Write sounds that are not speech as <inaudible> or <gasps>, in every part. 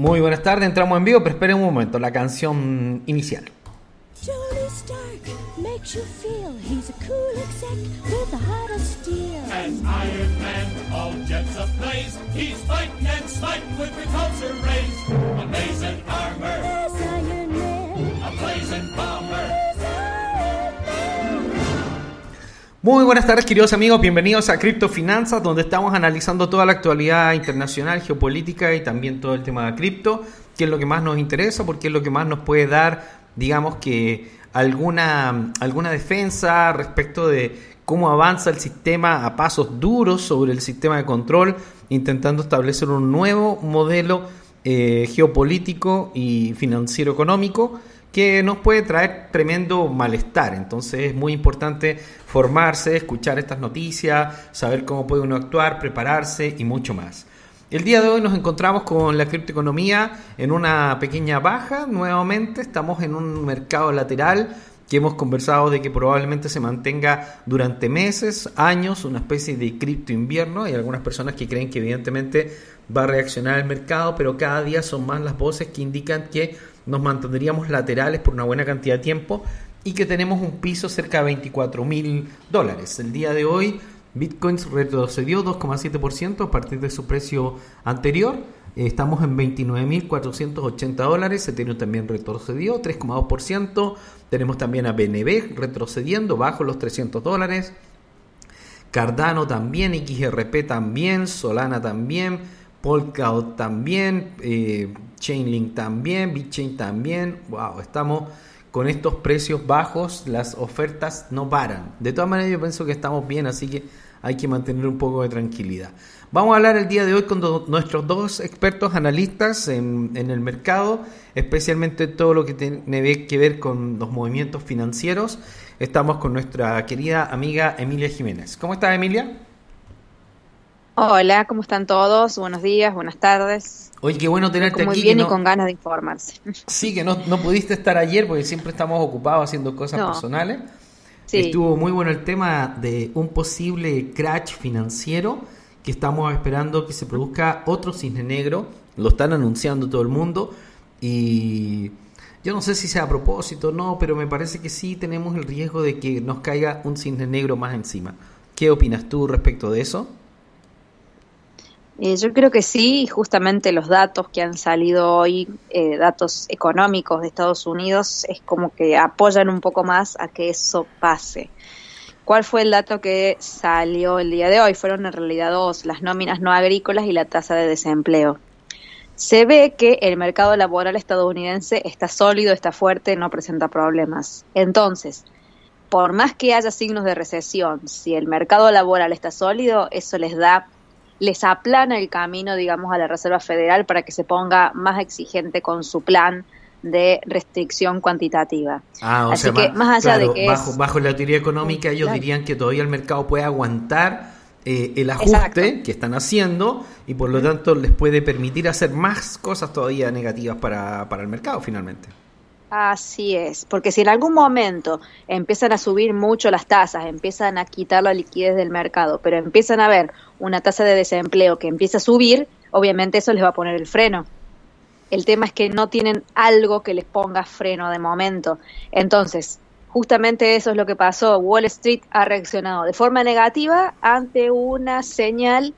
Muy buenas tardes, entramos en vivo, pero esperen un momento, la canción inicial. Tony Stark makes you feel he's a cool exec with a heart of steel. As Iron Man, all jets ablaze, he's fighting and smiting with repulsor rays. Amazing armor, Muy buenas tardes, queridos amigos, bienvenidos a Cripto Finanzas, donde estamos analizando toda la actualidad internacional, geopolítica y también todo el tema de cripto, que es lo que más nos interesa, porque es lo que más nos puede dar, digamos que alguna, alguna defensa respecto de cómo avanza el sistema a pasos duros sobre el sistema de control, intentando establecer un nuevo modelo eh, geopolítico y financiero económico que nos puede traer tremendo malestar. Entonces es muy importante formarse, escuchar estas noticias, saber cómo puede uno actuar, prepararse y mucho más. El día de hoy nos encontramos con la criptoeconomía en una pequeña baja nuevamente. Estamos en un mercado lateral que hemos conversado de que probablemente se mantenga durante meses, años, una especie de cripto invierno. Hay algunas personas que creen que evidentemente va a reaccionar el mercado, pero cada día son más las voces que indican que nos mantendríamos laterales por una buena cantidad de tiempo y que tenemos un piso cerca de 24 mil dólares. El día de hoy Bitcoin retrocedió 2,7% a partir de su precio anterior. Eh, Estamos en 29.480 dólares. Ethereum también retrocedió 3,2%. Tenemos también a BNB retrocediendo bajo los 300 dólares. Cardano también, XRP también, Solana también, Polkadot también, eh, Chainlink también, BitChain también. Wow, estamos con estos precios bajos, las ofertas no paran. De todas maneras, yo pienso que estamos bien, así que hay que mantener un poco de tranquilidad. Vamos a hablar el día de hoy con nuestros dos expertos analistas en, en el mercado, especialmente todo lo que tiene que ver con los movimientos financieros. Estamos con nuestra querida amiga Emilia Jiménez. ¿Cómo estás, Emilia? Hola, ¿cómo están todos? Buenos días, buenas tardes. Oye, qué bueno tenerte Muy aquí. bien que y no- con ganas de informarse. <laughs> Sí, que no, no pudiste estar ayer porque siempre estamos ocupados haciendo cosas No. personales. Sí. Estuvo muy bueno el tema de un posible crash financiero que estamos esperando que se produzca otro cisne negro. Lo están anunciando todo el mundo y yo no sé si sea a propósito o no, pero me parece que sí tenemos el riesgo de que nos caiga un cisne negro más encima. ¿Qué opinas tú respecto de eso? Eh, yo creo que sí, justamente los datos que han salido hoy, eh, datos económicos de Estados Unidos, es como que apoyan un poco más a que eso pase. ¿Cuál fue el dato que salió el día de hoy? Fueron en realidad dos, las nóminas no agrícolas y la tasa de desempleo. Se ve que el mercado laboral estadounidense está sólido, está fuerte, no presenta problemas. Entonces, por más que haya signos de recesión, si el mercado laboral está sólido, eso les da, les aplana el camino, digamos, a la Reserva Federal para que se ponga más exigente con su plan de restricción cuantitativa. Ah, o Así sea, que, más allá de que bajo, es- bajo la teoría económica ellos Claro. dirían que todavía el mercado puede aguantar eh, el ajuste Exacto. que están haciendo y por lo tanto les puede permitir hacer más cosas todavía negativas para, para el mercado finalmente. Así es, porque si en algún momento empiezan a subir mucho las tasas, empiezan a quitar la liquidez del mercado, pero empiezan a ver una tasa de desempleo que empieza a subir, obviamente eso les va a poner el freno. El tema es que no tienen algo que les ponga freno de momento. Entonces, justamente eso es lo que pasó. Wall Street ha reaccionado de forma negativa ante una señal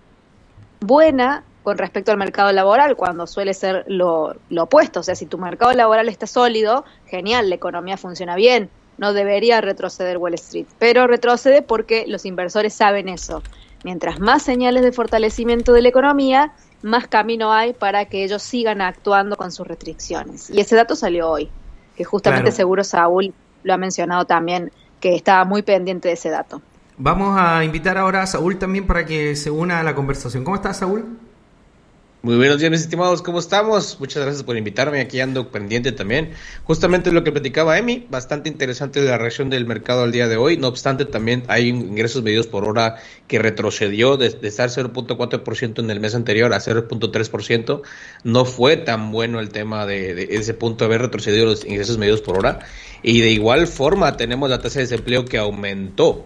buena con respecto al mercado laboral, cuando suele ser lo, lo opuesto. O sea, si tu mercado laboral está sólido, genial, la economía funciona bien, no debería retroceder Wall Street, pero retrocede porque los inversores saben eso. Mientras más señales de fortalecimiento de la economía, más camino hay para que ellos sigan actuando con sus restricciones. Y ese dato salió hoy, que justamente Claro. seguro Saúl lo ha mencionado también, que estaba muy pendiente de ese dato. Vamos a invitar ahora a Saúl también para que se una a la conversación. ¿Cómo estás, Saúl? Muy buenos días, mis estimados, ¿cómo estamos? Muchas gracias por invitarme, aquí ando pendiente también. Justamente lo que platicaba Emi, bastante interesante la reacción del mercado al día de hoy, no obstante también hay ingresos medidos por hora que retrocedió de, de estar 0.4% en el mes anterior a 0.3%, no fue tan bueno el tema de, ese punto de haber retrocedido los ingresos medidos por hora, y de igual forma tenemos la tasa de desempleo que aumentó.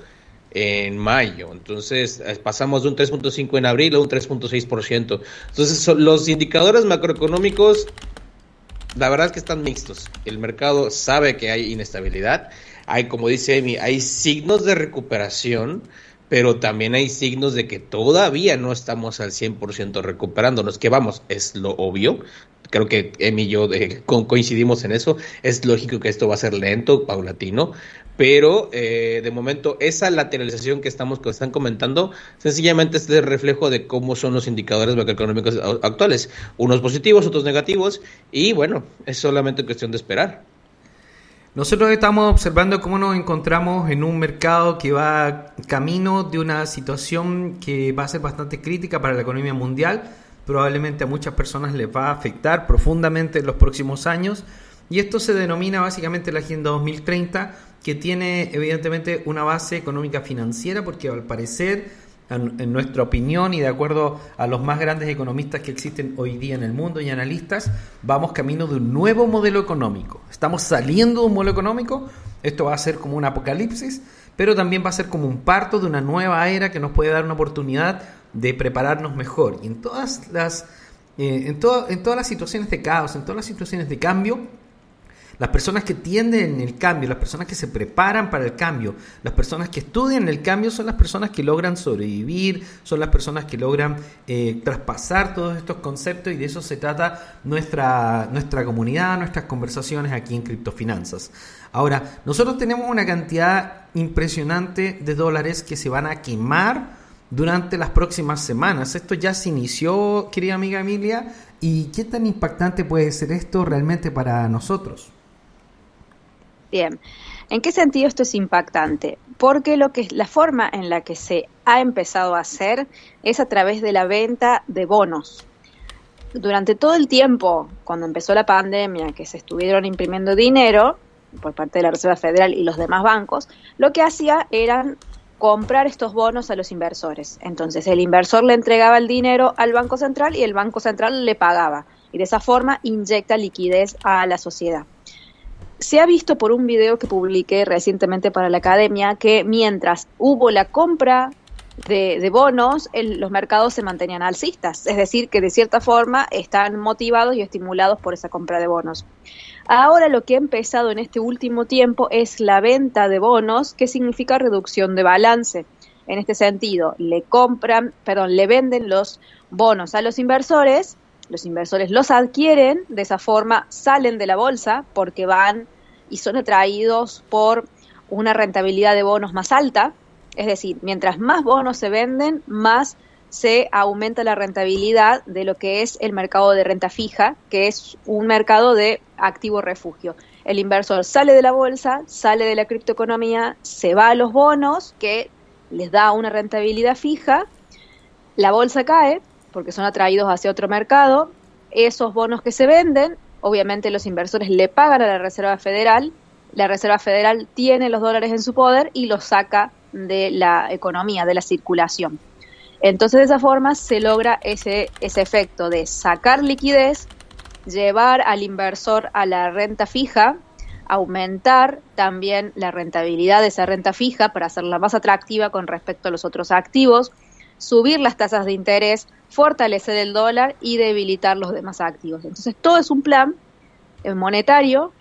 En mayo. Entonces eh, pasamos de un 3.5 en abril a un 3.6%. Entonces los indicadores macroeconómicos, la verdad es que están mixtos. El mercado sabe que hay inestabilidad. Hay, como dice Emi, hay signos de recuperación, pero también hay signos de que todavía no estamos al 100% recuperándonos. Que vamos, es lo obvio. Creo que Emi y yo eh, co- coincidimos en eso. Es lógico que esto va a ser lento, paulatino, pero eh, de momento esa lateralización que estamos que están comentando sencillamente es el reflejo de cómo son los indicadores macroeconómicos actuales, unos positivos, otros negativos y bueno, es solamente cuestión de esperar. Nosotros estamos observando cómo nos encontramos en un mercado que va camino de una situación que va a ser bastante crítica para la economía mundial. Probablemente a muchas personas les va a afectar profundamente en los próximos años. Y esto se denomina básicamente la Agenda 2030, que tiene evidentemente una base económica financiera, porque al parecer en, nuestra opinión y de acuerdo a los más grandes economistas que existen hoy día en el mundo y analistas, vamos camino de un nuevo modelo económico. Estamos saliendo de un modelo económico, esto va a ser como un apocalipsis, pero también va a ser como un parto de una nueva era que nos puede dar una oportunidad de prepararnos mejor. Y en todas las, eh, en, to- en todas las situaciones de caos, en todas las situaciones de cambio, las personas que tienden el cambio, las personas que se preparan para el cambio, las personas que estudian el cambio son las personas que logran sobrevivir, son las personas que logran eh, traspasar todos estos conceptos y de eso se trata nuestra, nuestra comunidad, nuestras conversaciones aquí en Criptofinanzas. Ahora, nosotros tenemos una cantidad impresionante de dólares que se van a quemar durante las próximas semanas. Esto ya se inició, querida amiga Emilia, ¿y qué tan impactante puede ser esto realmente para nosotros? Bien. ¿En qué sentido esto es impactante? Porque lo que la forma en la que se ha empezado a hacer es a través de la venta de bonos. Durante todo el tiempo, cuando empezó la pandemia, que se estuvieron imprimiendo dinero por parte de la Reserva Federal y los demás bancos, lo que hacía eran comprar estos bonos a los inversores. Entonces el inversor le entregaba el dinero al Banco Central y el Banco Central le pagaba. Y de esa forma inyecta liquidez a la sociedad. Se ha visto por un video que publiqué recientemente para la academia que mientras hubo la compra de, de bonos, el- los mercados se mantenían alcistas, es decir, que de cierta forma están motivados y estimulados por esa compra de bonos. Ahora lo que ha empezado en este último tiempo es la venta de bonos, que significa reducción de balance. En este sentido, le compran, perdón, le venden los bonos a los inversores, los inversores los adquieren, de esa forma salen de la bolsa porque van y son atraídos por una rentabilidad de bonos más alta, es decir, mientras más bonos se venden, más se aumenta la rentabilidad de lo que es el mercado de renta fija, que es un mercado de activo refugio. El inversor sale de la bolsa, sale de la criptoeconomía, se va a los bonos, que les da una rentabilidad fija, la bolsa cae porque son atraídos hacia otro mercado, esos bonos que se venden, obviamente los inversores le pagan a la Reserva Federal, la Reserva Federal tiene los dólares en su poder y los saca de la economía, de la circulación. Entonces de esa forma se logra ese, ese efecto de sacar liquidez, llevar al inversor a la renta fija, aumentar también la rentabilidad de esa renta fija para hacerla más atractiva con respecto a los otros activos, subir las tasas de interés, fortalecer el dólar y debilitar los demás activos. Entonces todo es un plan eh, monetario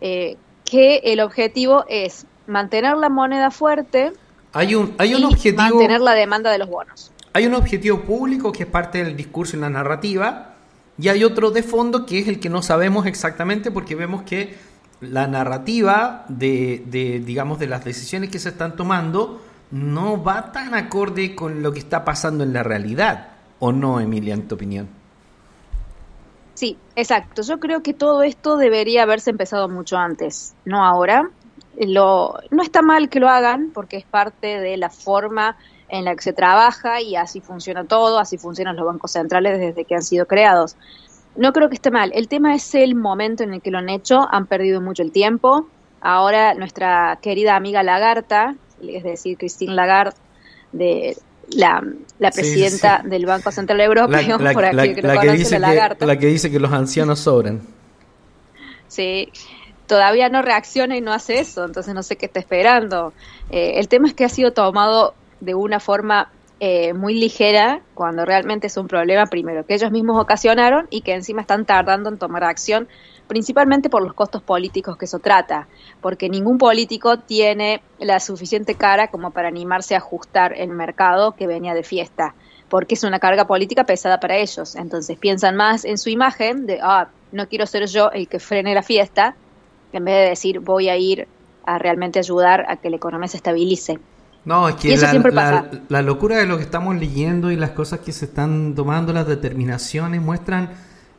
eh, que el objetivo es mantener la moneda fuerte Hay un, hay un y objetivo. mantener la demanda de los bonos. Hay un objetivo público que es parte del discurso y la narrativa, y hay otro de fondo que es el que no sabemos exactamente porque vemos que la narrativa de, de, digamos, de las decisiones que se están tomando no va tan acorde con lo que está pasando en la realidad, ¿o no, Emilia, en tu opinión? Sí, exacto. Yo creo que todo esto debería haberse empezado mucho antes, no ahora. Lo, no está mal que lo hagan porque es parte de la forma en la que se trabaja y así funciona todo, así funcionan los bancos centrales desde que han sido creados. No creo que esté mal. El tema es el momento en el que lo han hecho. Han perdido mucho el tiempo. Ahora nuestra querida amiga Lagarta, es decir, Christine Lagarde, de la, la presidenta sí. del Banco Central Europeo, La, la- <laughs> por la- aquí que lo la que conoce, dice la que, Lagarta. la que dice que los ancianos sobran. Sí, todavía no reacciona y no hace eso, entonces no sé qué está esperando. Eh, el tema es que ha sido tomado de una forma eh, muy ligera cuando realmente es un problema, primero, que ellos mismos ocasionaron y que encima están tardando en tomar acción, principalmente por los costos políticos que eso trata, porque ningún político tiene la suficiente cara como para animarse a ajustar el mercado que venía de fiesta, porque es una carga política pesada para ellos. Entonces piensan más en su imagen de, ah, no quiero ser yo el que frene la fiesta, en vez de decir voy a ir a realmente ayudar a que la economía se estabilice. No, es que la, la- la locura de lo que estamos leyendo y las cosas que se están tomando, las determinaciones, muestran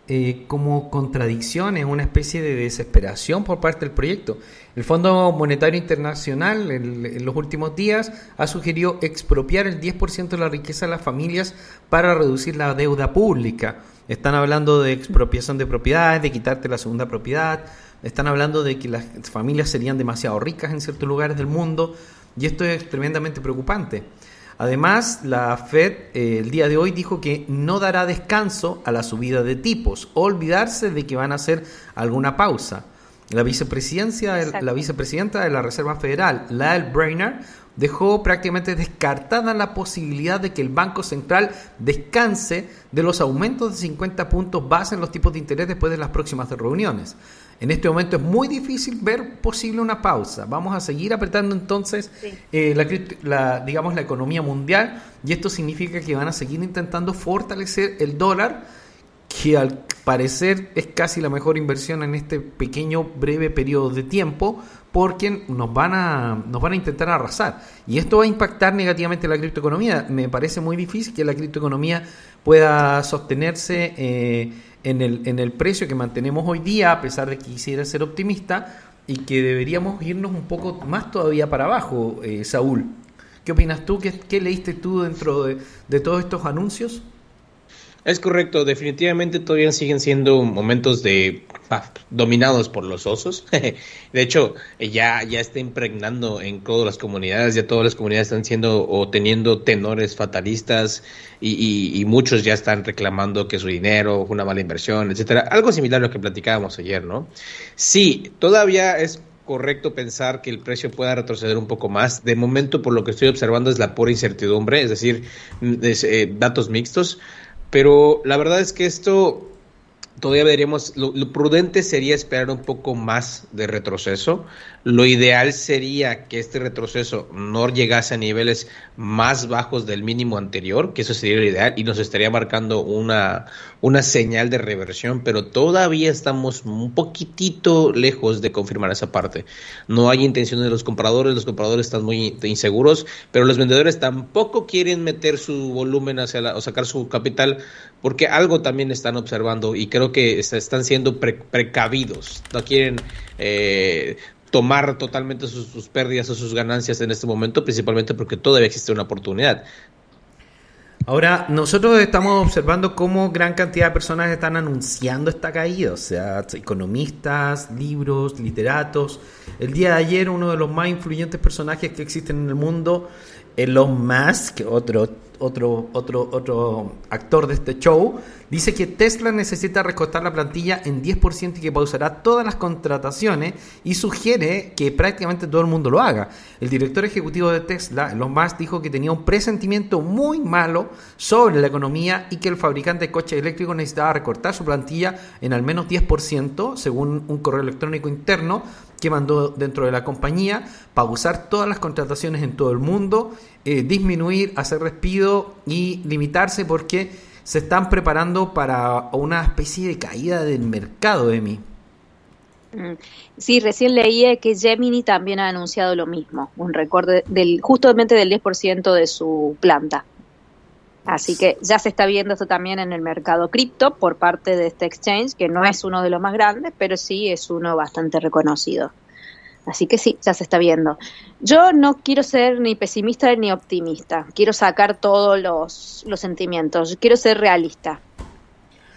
eh, como contradicciones, una especie de desesperación por parte del proyecto. El Fondo Monetario Internacional en los últimos días ha sugerido expropiar el 10% de la riqueza de las familias para reducir la deuda pública. Están hablando de expropiación de propiedades, de quitarte la segunda propiedad, están hablando de que las familias serían demasiado ricas en ciertos lugares del mundo y esto es tremendamente preocupante. Además, la Fed eh, el día de hoy dijo que no dará descanso a la subida de tipos, o olvidarse de que van a hacer alguna pausa. La vicepresidencia, la vicepresidenta de la Reserva Federal, Lael Brainerd, dejó prácticamente descartada la posibilidad de que el Banco Central descanse de los aumentos de 50 puntos base en los tipos de interés después de las próximas reuniones. En este momento es muy difícil ver posible una pausa. Vamos a seguir apretando entonces Sí. eh, la, la, digamos, la economía mundial y esto significa que van a seguir intentando fortalecer el dólar, que al parecer es casi la mejor inversión en este pequeño breve periodo de tiempo porque nos van a nos van a intentar arrasar y esto va a impactar negativamente la criptoeconomía me parece muy difícil que la criptoeconomía pueda sostenerse eh, en el en el precio que mantenemos hoy día a pesar de que quisiera ser optimista y que deberíamos irnos un poco más todavía para abajo eh, Saúl ¿qué opinas tú? ¿Qué, qué leíste tú dentro de, de todos estos anuncios? Es correcto, definitivamente todavía siguen siendo momentos de dominados por los osos. <laughs> de hecho, ya, ya está impregnando en todas las comunidades, ya todas las comunidades están siendo o teniendo tenores fatalistas y, y- y muchos ya están reclamando que su dinero fue una mala inversión, etcétera. Algo similar a lo que platicábamos ayer, ¿no? Sí, todavía es correcto pensar que el precio pueda retroceder un poco más. De momento, por lo que estoy observando, es la pura incertidumbre, es decir, eh, datos mixtos. Pero la verdad es que esto todavía veríamos, lo, lo prudente sería esperar un poco más de retroceso. Lo ideal sería que este retroceso no llegase a niveles más bajos del mínimo anterior, que eso sería lo ideal, y nos estaría marcando una, una señal de reversión, pero todavía estamos un poquitito lejos de confirmar esa parte. No hay intención de los compradores, los compradores están muy inseguros, pero los vendedores tampoco quieren meter su volumen hacia la, o sacar su capital, porque algo también están observando y creo que est- están siendo pre- precavidos, no quieren eh, tomar totalmente sus, pérdidas o sus ganancias en este momento, principalmente porque todavía existe una oportunidad. Ahora, nosotros estamos observando cómo gran cantidad de personas están anunciando esta caída, o sea, economistas, libros, literatos. El día de ayer, uno de los más influyentes personajes que existen en el mundo, Elon Musk, otro, otro, otro, otro actor de este show, dice que Tesla necesita recortar la plantilla en 10% y que pausará todas las contrataciones y sugiere que prácticamente todo el mundo lo haga. El director ejecutivo de Tesla, Elon Musk, dijo que tenía un presentimiento muy malo sobre la economía y que el fabricante de coches eléctricos necesitaba recortar su plantilla en al menos 10%, según un correo electrónico interno que mandó dentro de la compañía, pausar todas las contrataciones en todo el mundo, eh, disminuir, hacer despido y limitarse porque se están preparando para una especie de caída del mercado, Emi. Mm. Sí, recién leí que Gemini también ha anunciado lo mismo, un recorte del justamente del 10% de su planta. Así que ya se está viendo esto también en el mercado cripto por parte de este exchange, que no es uno de los más grandes, pero sí es uno bastante reconocido. Así que sí, ya se está viendo. Yo no quiero ser ni pesimista ni optimista, quiero sacar todos los, los sentimientos, quiero ser realista.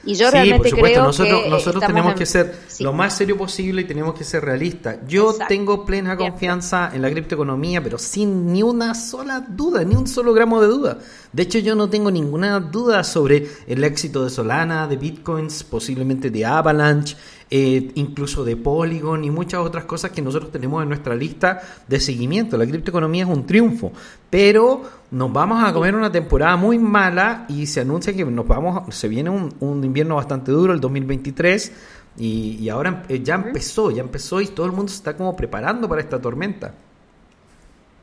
Y yo sí, realmente por supuesto, creo nosotros, que nosotros tenemos en- que ser sí. lo más serio posible y tenemos que ser realistas. Yo Exacto. tengo plena confianza en la criptoeconomía, pero sin ni una sola duda, ni un solo gramo de duda. De hecho, yo no tengo ninguna duda sobre el éxito de Solana, de Bitcoins, posiblemente de Avalanche, eh, incluso de Polygon y muchas otras cosas que nosotros tenemos en nuestra lista de seguimiento. La criptoeconomía es un triunfo, pero nos vamos a comer una temporada muy mala y se anuncia que nos vamos, se viene un, un invierno bastante duro, el 2023. Y, y ahora eh, ya empezó, ya empezó y todo el mundo se está como preparando para esta tormenta.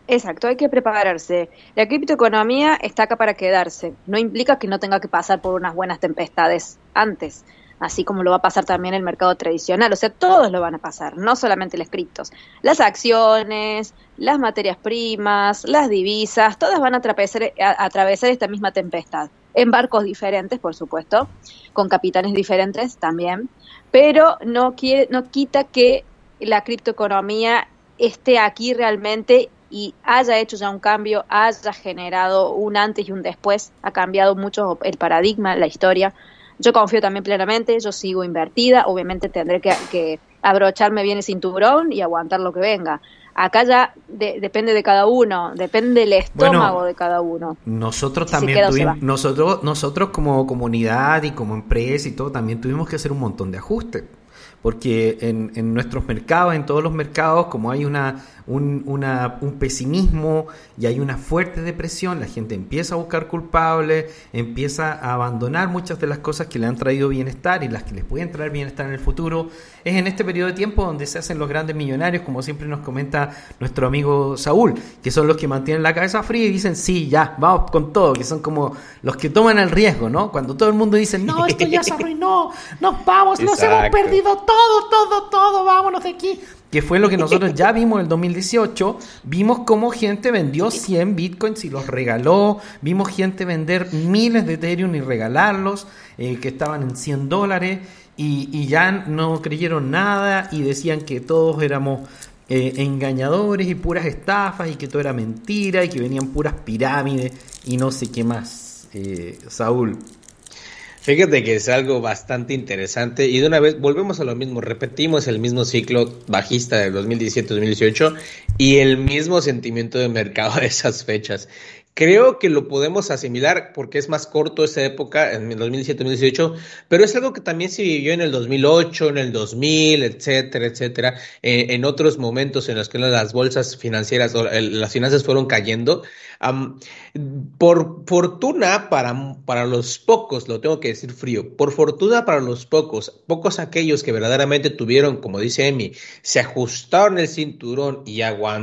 Exacto, hay que prepararse. La criptoeconomía está acá para quedarse. No implica que no tenga que pasar por unas buenas tempestades antes, así como lo va a pasar también el mercado tradicional. O sea, todos lo van a pasar, no solamente los criptos. Las acciones, las materias primas, las divisas, todas van a atravesar, a- atravesar esta misma tempestad. En barcos diferentes, por supuesto, con capitanes diferentes también, pero no, no quita que la criptoeconomía esté aquí realmente y haya hecho ya un cambio, haya generado un antes y un después, ha cambiado mucho el paradigma, la historia. Yo confío también plenamente, yo sigo invertida, obviamente tendré que, que abrocharme bien el cinturón y aguantar lo que venga. Acá ya de- depende de cada uno, depende del estómago Bueno, de cada uno. Nosotros Si también tuvimos, nosotros, nosotros como comunidad y como empresa y todo, también tuvimos que hacer un montón de ajustes. Porque en, en nuestros mercados, en todos los mercados, como hay una, un, una- un pesimismo y hay una fuerte depresión, la gente empieza a buscar culpables, empieza a abandonar muchas de las cosas que le han traído bienestar y las que les pueden traer bienestar en el futuro. Es en este periodo de tiempo donde se hacen los grandes millonarios, como siempre nos comenta nuestro amigo Saúl, que son los que mantienen la cabeza fría y dicen, sí, ya, vamos con todo, que son como los que toman el riesgo, ¿no? Cuando todo el mundo dice, no, esto ya se <laughs> arruinó, nos vamos, nos hemos perdido todo, todo, todo, vámonos de aquí. Que fue lo que <laughs> nosotros ya vimos en el 2018. Vimos cómo gente vendió 100 bitcoins y los regaló. Vimos gente vender miles de Ethereum y regalarlos, eh, que estaban en 100 dólares. Y, y ya no creyeron nada y decían que todos éramos eh, engañadores y puras estafas y que todo era mentira y que venían puras pirámides y no sé qué más. Eh, Saúl. Fíjate que es algo bastante interesante y de una vez volvemos a lo mismo, repetimos el mismo ciclo bajista del 2017-2018 y el mismo sentimiento de mercado <laughs> de esas fechas. Creo que lo podemos asimilar porque es más corto esa época, en el 2017-2018, pero es algo que también se vivió en el 2008, en el 2000, etcétera, etcétera, eh, en otros momentos en los que las bolsas financieras las finanzas fueron cayendo. Por fortuna para, para los pocos, lo tengo que decir frío, por fortuna para los pocos, pocos aquellos que verdaderamente tuvieron, como dice Emi, se ajustaron el cinturón y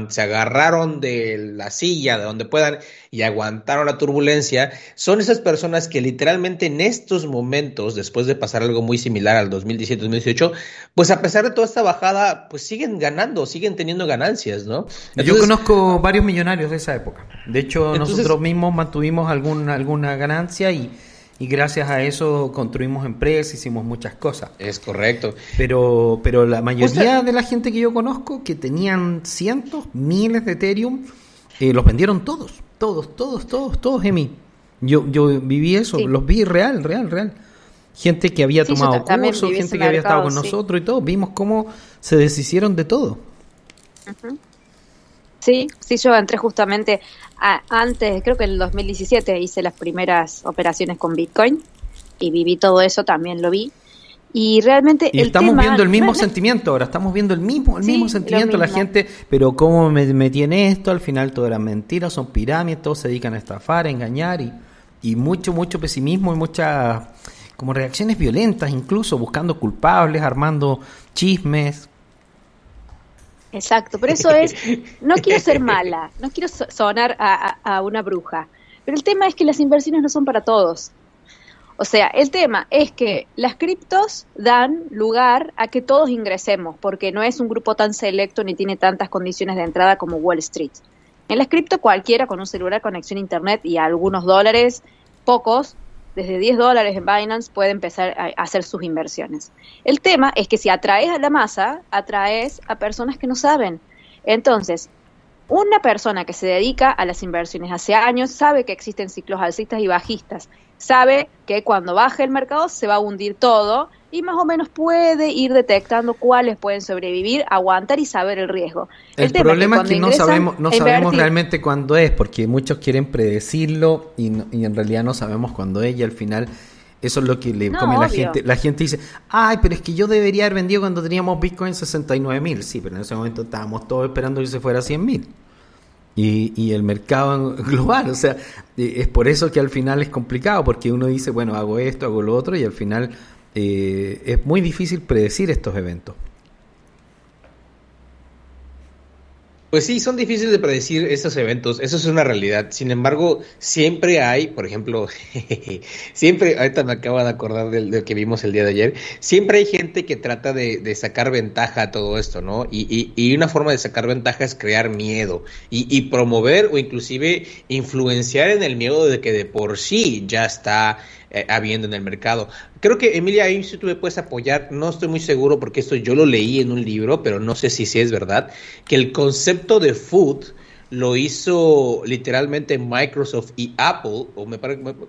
se agarraron de la silla, de donde puedan, y aguantaron la turbulencia, son esas personas que literalmente en estos momentos, después de pasar algo muy similar al 2017-2018, pues a pesar de toda esta bajada, pues siguen ganando, siguen teniendo ganancias, ¿no? Yo conozco varios millonarios de esa época. De hecho, Entonces- nosotros mismos mantuvimos alguna, alguna ganancia y, y gracias a eso construimos empresas, hicimos muchas cosas. Es correcto. Pero, pero la mayoría de la gente que yo conozco que tenían cientos, miles de Ethereum, eh, los vendieron todos, todos, todos, todos, todos, Emi. Yo, yo viví eso, Sí. los vi real, real, real. Gente que había Sí, tomado viví gente que había estado con sí. nosotros y todo. Vimos cómo se deshicieron de todo. Sí, sí, yo entré justamente a- antes, creo que en el 2017 hice las primeras operaciones con Bitcoin y viví todo eso, también lo vi. Y realmente Y el estamos tema- viendo el mismo sentimiento ahora, estamos viendo el mismo, el Sí, mismo sentimiento, la gente, pero cómo me metí en esto, al final todo era mentira, son pirámides, todos se dedican a estafar, a engañar y, y mucho, mucho pesimismo y muchas como reacciones violentas, incluso buscando culpables, armando chismes. Exacto, pero eso es, no quiero ser mala, no quiero so- sonar a, a- a una bruja, pero el tema es que las inversiones no son para todos. O sea, el tema es que las criptos dan lugar a que todos ingresemos, porque no es un grupo tan selecto ni tiene tantas condiciones de entrada como Wall Street. En las cripto cualquiera con un celular, conexión a internet y algunos dólares, pocos, desde 10 dólares en Binance puede empezar a a hacer sus inversiones. El tema es que si atraes a la masa, atraes a personas que no saben. Entonces, una persona que se dedica a las inversiones hace años sabe que existen ciclos alcistas y bajistas, sabe que cuando baje el mercado se va a hundir todo y más o menos puede ir detectando cuáles pueden sobrevivir, aguantar y saber el riesgo. El, problema es que no sabemos, no sabemos realmente cuándo es, porque muchos quieren predecirlo y, no- y en realidad no sabemos cuándo es y al final Eso es lo que le No, come la gente. La gente dice, ay, pero es que yo debería haber vendido cuando teníamos Bitcoin 69 mil. Sí, pero en ese momento estábamos todos esperando que se fuera a 100 mil. Y, y el mercado <laughs> global, o sea, es por eso que al final es complicado, porque uno dice, bueno, hago esto, hago lo otro, y al final eh, es muy difícil predecir estos eventos. Pues sí, son difíciles de predecir estos eventos, eso es una realidad. Sin embargo, siempre hay, por ejemplo, <laughs> siempre, ahorita me acabo de acordar del, del que vimos el día de ayer, siempre hay gente que trata de, de sacar ventaja a todo esto, ¿no? Y, y, y una forma de sacar ventaja es crear miedo y, y promover o inclusive influenciar en el miedo de que de por sí ya está eh, habiendo en el mercado. Creo que Emilia, ahí si tú me puedes apoyar, no estoy muy seguro porque esto yo lo leí en un libro, pero no sé si sí es verdad, que el concepto de food lo hizo literalmente Microsoft y Apple, o me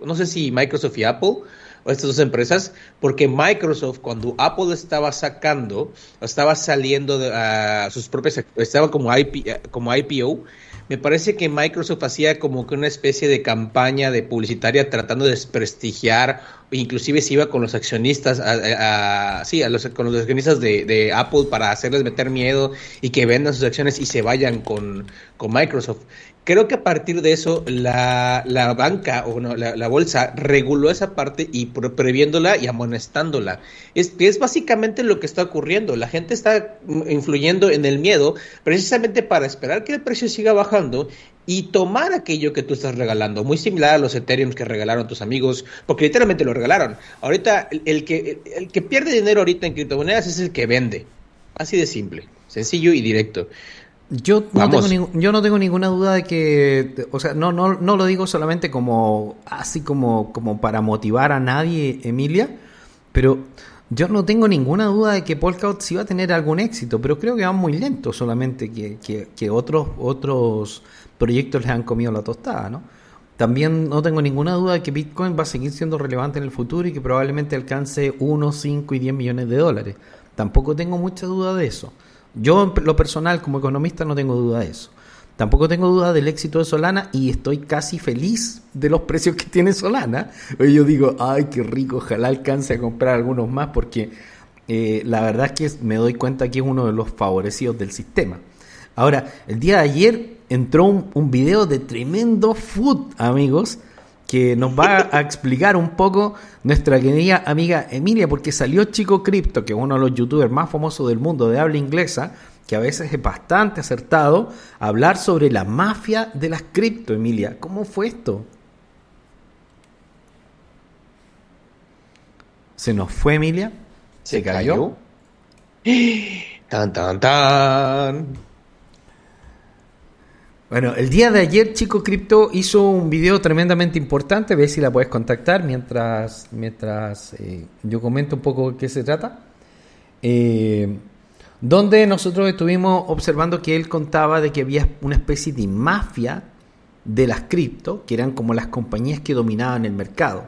no sé si Microsoft y Apple, o estas dos empresas, porque Microsoft cuando Apple estaba sacando, estaba saliendo de uh, sus propias, estaba como, IP, como IPO, me parece que Microsoft hacía como que una especie de campaña de publicitaria tratando de desprestigiar, inclusive se iba con los accionistas, a, a, sí, a los, con los accionistas de, de, Apple para hacerles meter miedo y que vendan sus acciones y se vayan con, con Microsoft. Creo que a partir de eso la, la banca o no, la, la, bolsa reguló esa parte y pre previéndola y amonestándola. Es, es básicamente lo que está ocurriendo. La gente está influyendo en el miedo precisamente para esperar que el precio siga bajando y tomar aquello que tú estás regalando, muy similar a los Ethereum que regalaron tus amigos, porque literalmente lo regalaron. Ahorita el, el que el, el que pierde dinero ahorita en criptomonedas es el que vende. Así de simple, sencillo y directo. Yo no, tengo yo no tengo ninguna duda de que, o sea, no, no, no lo digo solamente como así como, como para motivar a nadie, Emilia, pero yo no tengo ninguna duda de que Polkadot sí va a tener algún éxito, pero creo que van muy lento solamente que, que, que otros, otros proyectos les han comido la tostada, ¿no? También no tengo ninguna duda de que Bitcoin va a seguir siendo relevante en el futuro y que probablemente alcance 1, 5 y 10 millones de dólares. Tampoco tengo mucha duda de eso. Yo, en lo personal, como economista, no tengo duda de eso. Tampoco tengo duda del éxito de Solana y estoy casi feliz de los precios que tiene Solana. Yo digo, ay, qué rico, ojalá alcance a comprar algunos más porque eh, la verdad es que me doy cuenta que es uno de los favorecidos del sistema. Ahora, el día de ayer entró un, un video de tremendo food, amigos, que nos va a explicar un poco nuestra querida amiga Emilia, porque salió Chico Cripto, que es uno de los youtubers más famosos del mundo de habla inglesa, que a veces es bastante acertado, a hablar sobre la mafia de las cripto, Emilia. ¿Cómo fue esto? ¿Se nos fue Emilia? ¿Se, ¿Se cayó? cayó? <gasps> Tan, tan, tan. Bueno, el día de ayer Chico Cripto hizo un video tremendamente importante, ve si la puedes contactar mientras, mientras eh, yo comento un poco de qué se trata. Eh, donde nosotros estuvimos observando que él contaba de que había una especie de mafia de las cripto, que eran como las compañías que dominaban el mercado.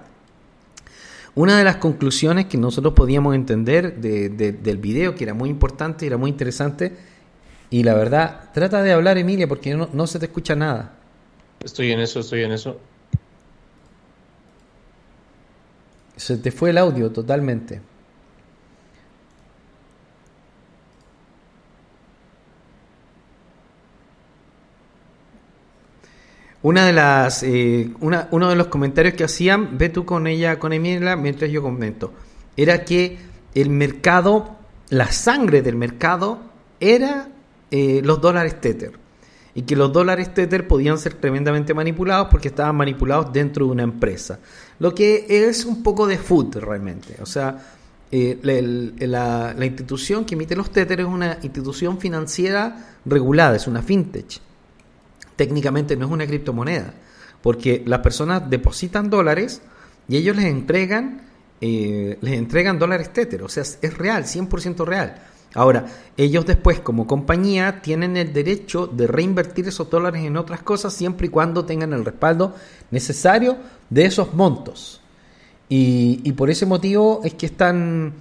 Una de las conclusiones que nosotros podíamos entender de, de, del video, que era muy importante, era muy interesante, y la verdad, trata de hablar, Emilia, porque no, no, se te escucha nada. Estoy en eso, estoy en eso. Se te fue el audio totalmente. Una de las, eh, una, uno de los comentarios que hacían, ve tú con ella, con Emilia, mientras yo comento, era que el mercado, la sangre del mercado, era eh, los dólares Tether. Y que los dólares Tether podían ser tremendamente manipulados porque estaban manipulados dentro de una empresa. Lo que es un poco de food realmente. O sea, eh, la, la, institución que emite los Tether es una institución financiera regulada, es una fintech. Técnicamente no es una criptomoneda. Porque las personas depositan dólares y ellos les entregan, eh, les entregan dólares Tether. O sea, es real, 100% real. Ahora, ellos después como compañía tienen el derecho de reinvertir esos dólares en otras cosas siempre y cuando tengan el respaldo necesario de esos montos. Y, por ese motivo es que es tan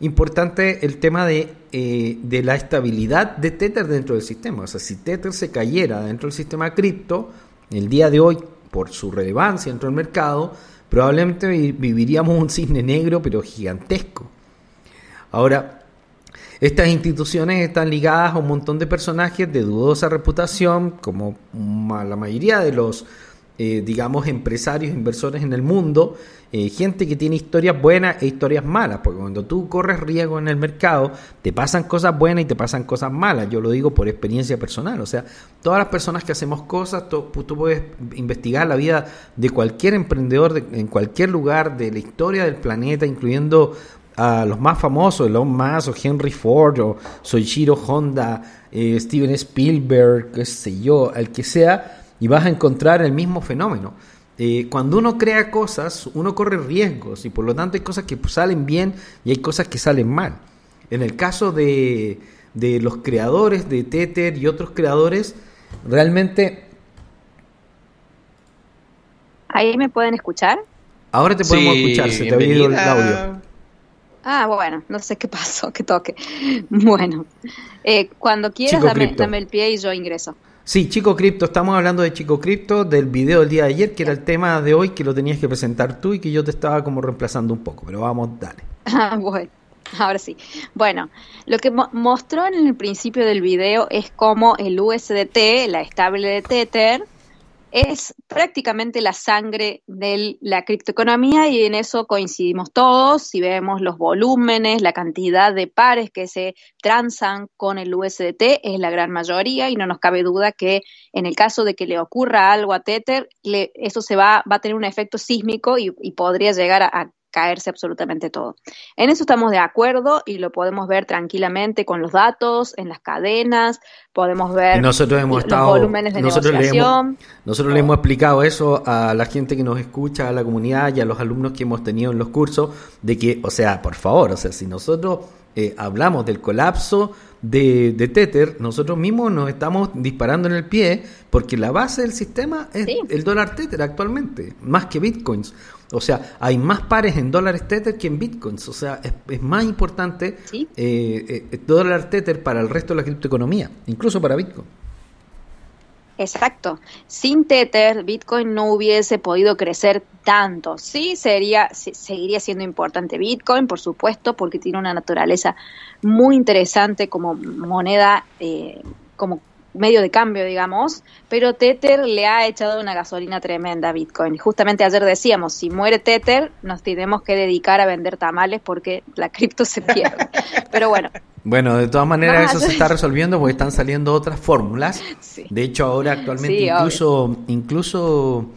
importante el tema de, eh, de, la estabilidad de Tether dentro del sistema. O sea, si Tether se cayera dentro del sistema cripto, el día de hoy, por su relevancia dentro del mercado, probablemente vi- viviríamos un cisne negro, pero gigantesco. Ahora, estas instituciones están ligadas a un montón de personajes de dudosa reputación, como la mayoría de los, eh, digamos, empresarios, inversores en el mundo, eh, gente que tiene historias buenas e historias malas, porque cuando tú corres riesgo en el mercado, te pasan cosas buenas y te pasan cosas malas. Yo lo digo por experiencia personal, o sea, todas las personas que hacemos cosas, tú, tú puedes investigar la vida de cualquier emprendedor de- en cualquier lugar de la historia del planeta, incluyendo a los más famosos, Elon Musk o Henry Ford o Soichiro Honda, eh, Steven Spielberg, qué sé yo, el que sea, y vas a encontrar el mismo fenómeno. Eh, cuando uno crea cosas, uno corre riesgos y por lo tanto hay cosas que salen bien y hay cosas que salen mal. En el caso de, de los creadores de Tether y otros creadores, realmente ¿Ahí me pueden escuchar? ahora te podemos Sí, escuchar, se te ha ido el audio. Ah, bueno, no sé qué <laughs> pasó, que toque. Bueno, eh, cuando quieras dame el pie y yo ingreso. Sí, Chico Cripto, estamos hablando de Chico Cripto, del video del día de ayer, que era el tema de hoy, que lo tenías que presentar tú y que yo te estaba como reemplazando un poco, pero vamos, dale. <laughs> Ah, bueno, ahora sí. Bueno, lo que mo- mostró en el principio del video es cómo el USDT, la estable de Tether, es prácticamente la sangre de la criptoeconomía y en eso coincidimos todos. Si vemos los volúmenes, la cantidad de pares que se transan con el USDT es la gran mayoría y no nos cabe duda que en el caso de que le ocurra algo a Tether, le- eso se va, va a tener un efecto sísmico y, y podría llegar a, a caerse absolutamente todo. En eso estamos de acuerdo y lo podemos ver tranquilamente con los datos, en las cadenas, podemos ver nosotros hemos los estado, volúmenes de nosotros le hemos, negociación. nosotros le hemos explicado eso a la gente que nos escucha, a la comunidad y a los alumnos que hemos tenido en los cursos, de que, o sea, por favor, o sea, si nosotros eh, hablamos del colapso de, de Tether, nosotros mismos nos estamos disparando en el pie porque la base del sistema es Sí. el dólar Tether actualmente, más que bitcoins. O sea, hay más pares en dólares Tether que en bitcoins. O sea, es, es más importante Sí. eh, eh, el dólar Tether para el resto de la criptoeconomía, incluso para bitcoin. Exacto. Sin Tether, Bitcoin no hubiese podido crecer tanto. Sí, sería, se- seguiría siendo importante Bitcoin, por supuesto, porque tiene una naturaleza muy interesante como moneda, eh, como medio de cambio, digamos, pero Tether le ha echado una gasolina tremenda a Bitcoin. Justamente ayer decíamos, si muere Tether, nos tenemos que dedicar a vender tamales porque la <laughs> cripto se pierde. Pero bueno, Bueno, de todas maneras Más eso se está resolviendo porque están saliendo otras fórmulas. Sí. De hecho, ahora actualmente Sí, incluso, incluso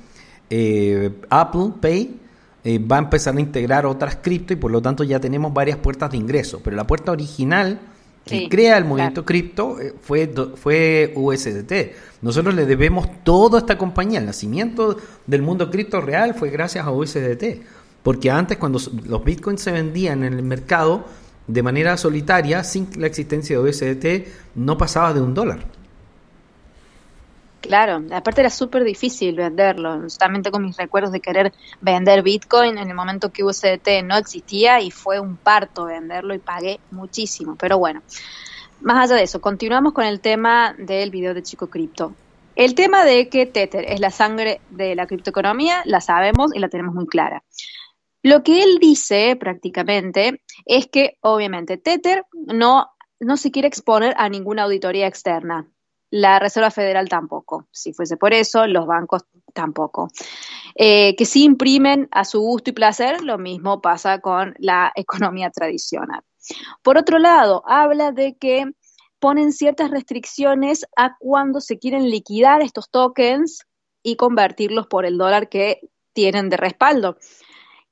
eh, Apple Pay eh, va a empezar a integrar otras cripto y por lo tanto ya tenemos varias puertas de ingreso. Pero la puerta original que crea el claro. movimiento cripto eh, fue, fue USDT. Nosotros le debemos todo a esta compañía. El nacimiento del mundo cripto real fue gracias a USDT. Porque antes cuando los bitcoins se vendían en el mercado de manera solitaria, sin la existencia de USDT, no pasaba de un dólar. Claro, aparte era súper difícil venderlo. Justamente con mis recuerdos de querer vender Bitcoin en el momento que USDT no existía y fue un parto venderlo y pagué muchísimo. Pero bueno, más allá de eso, continuamos con el tema del video de Chico Cripto. El tema de que Tether es la sangre de la criptoeconomía, la sabemos y la tenemos muy clara. Lo que él dice prácticamente es que obviamente Tether no, no se quiere exponer a ninguna auditoría externa. La Reserva Federal tampoco. Si fuese por eso, los bancos tampoco. Eh, que sí imprimen a su gusto y placer, lo mismo pasa con la economía tradicional. Por otro lado, habla de que ponen ciertas restricciones a cuando se quieren liquidar estos tokens y convertirlos por el dólar que tienen de respaldo.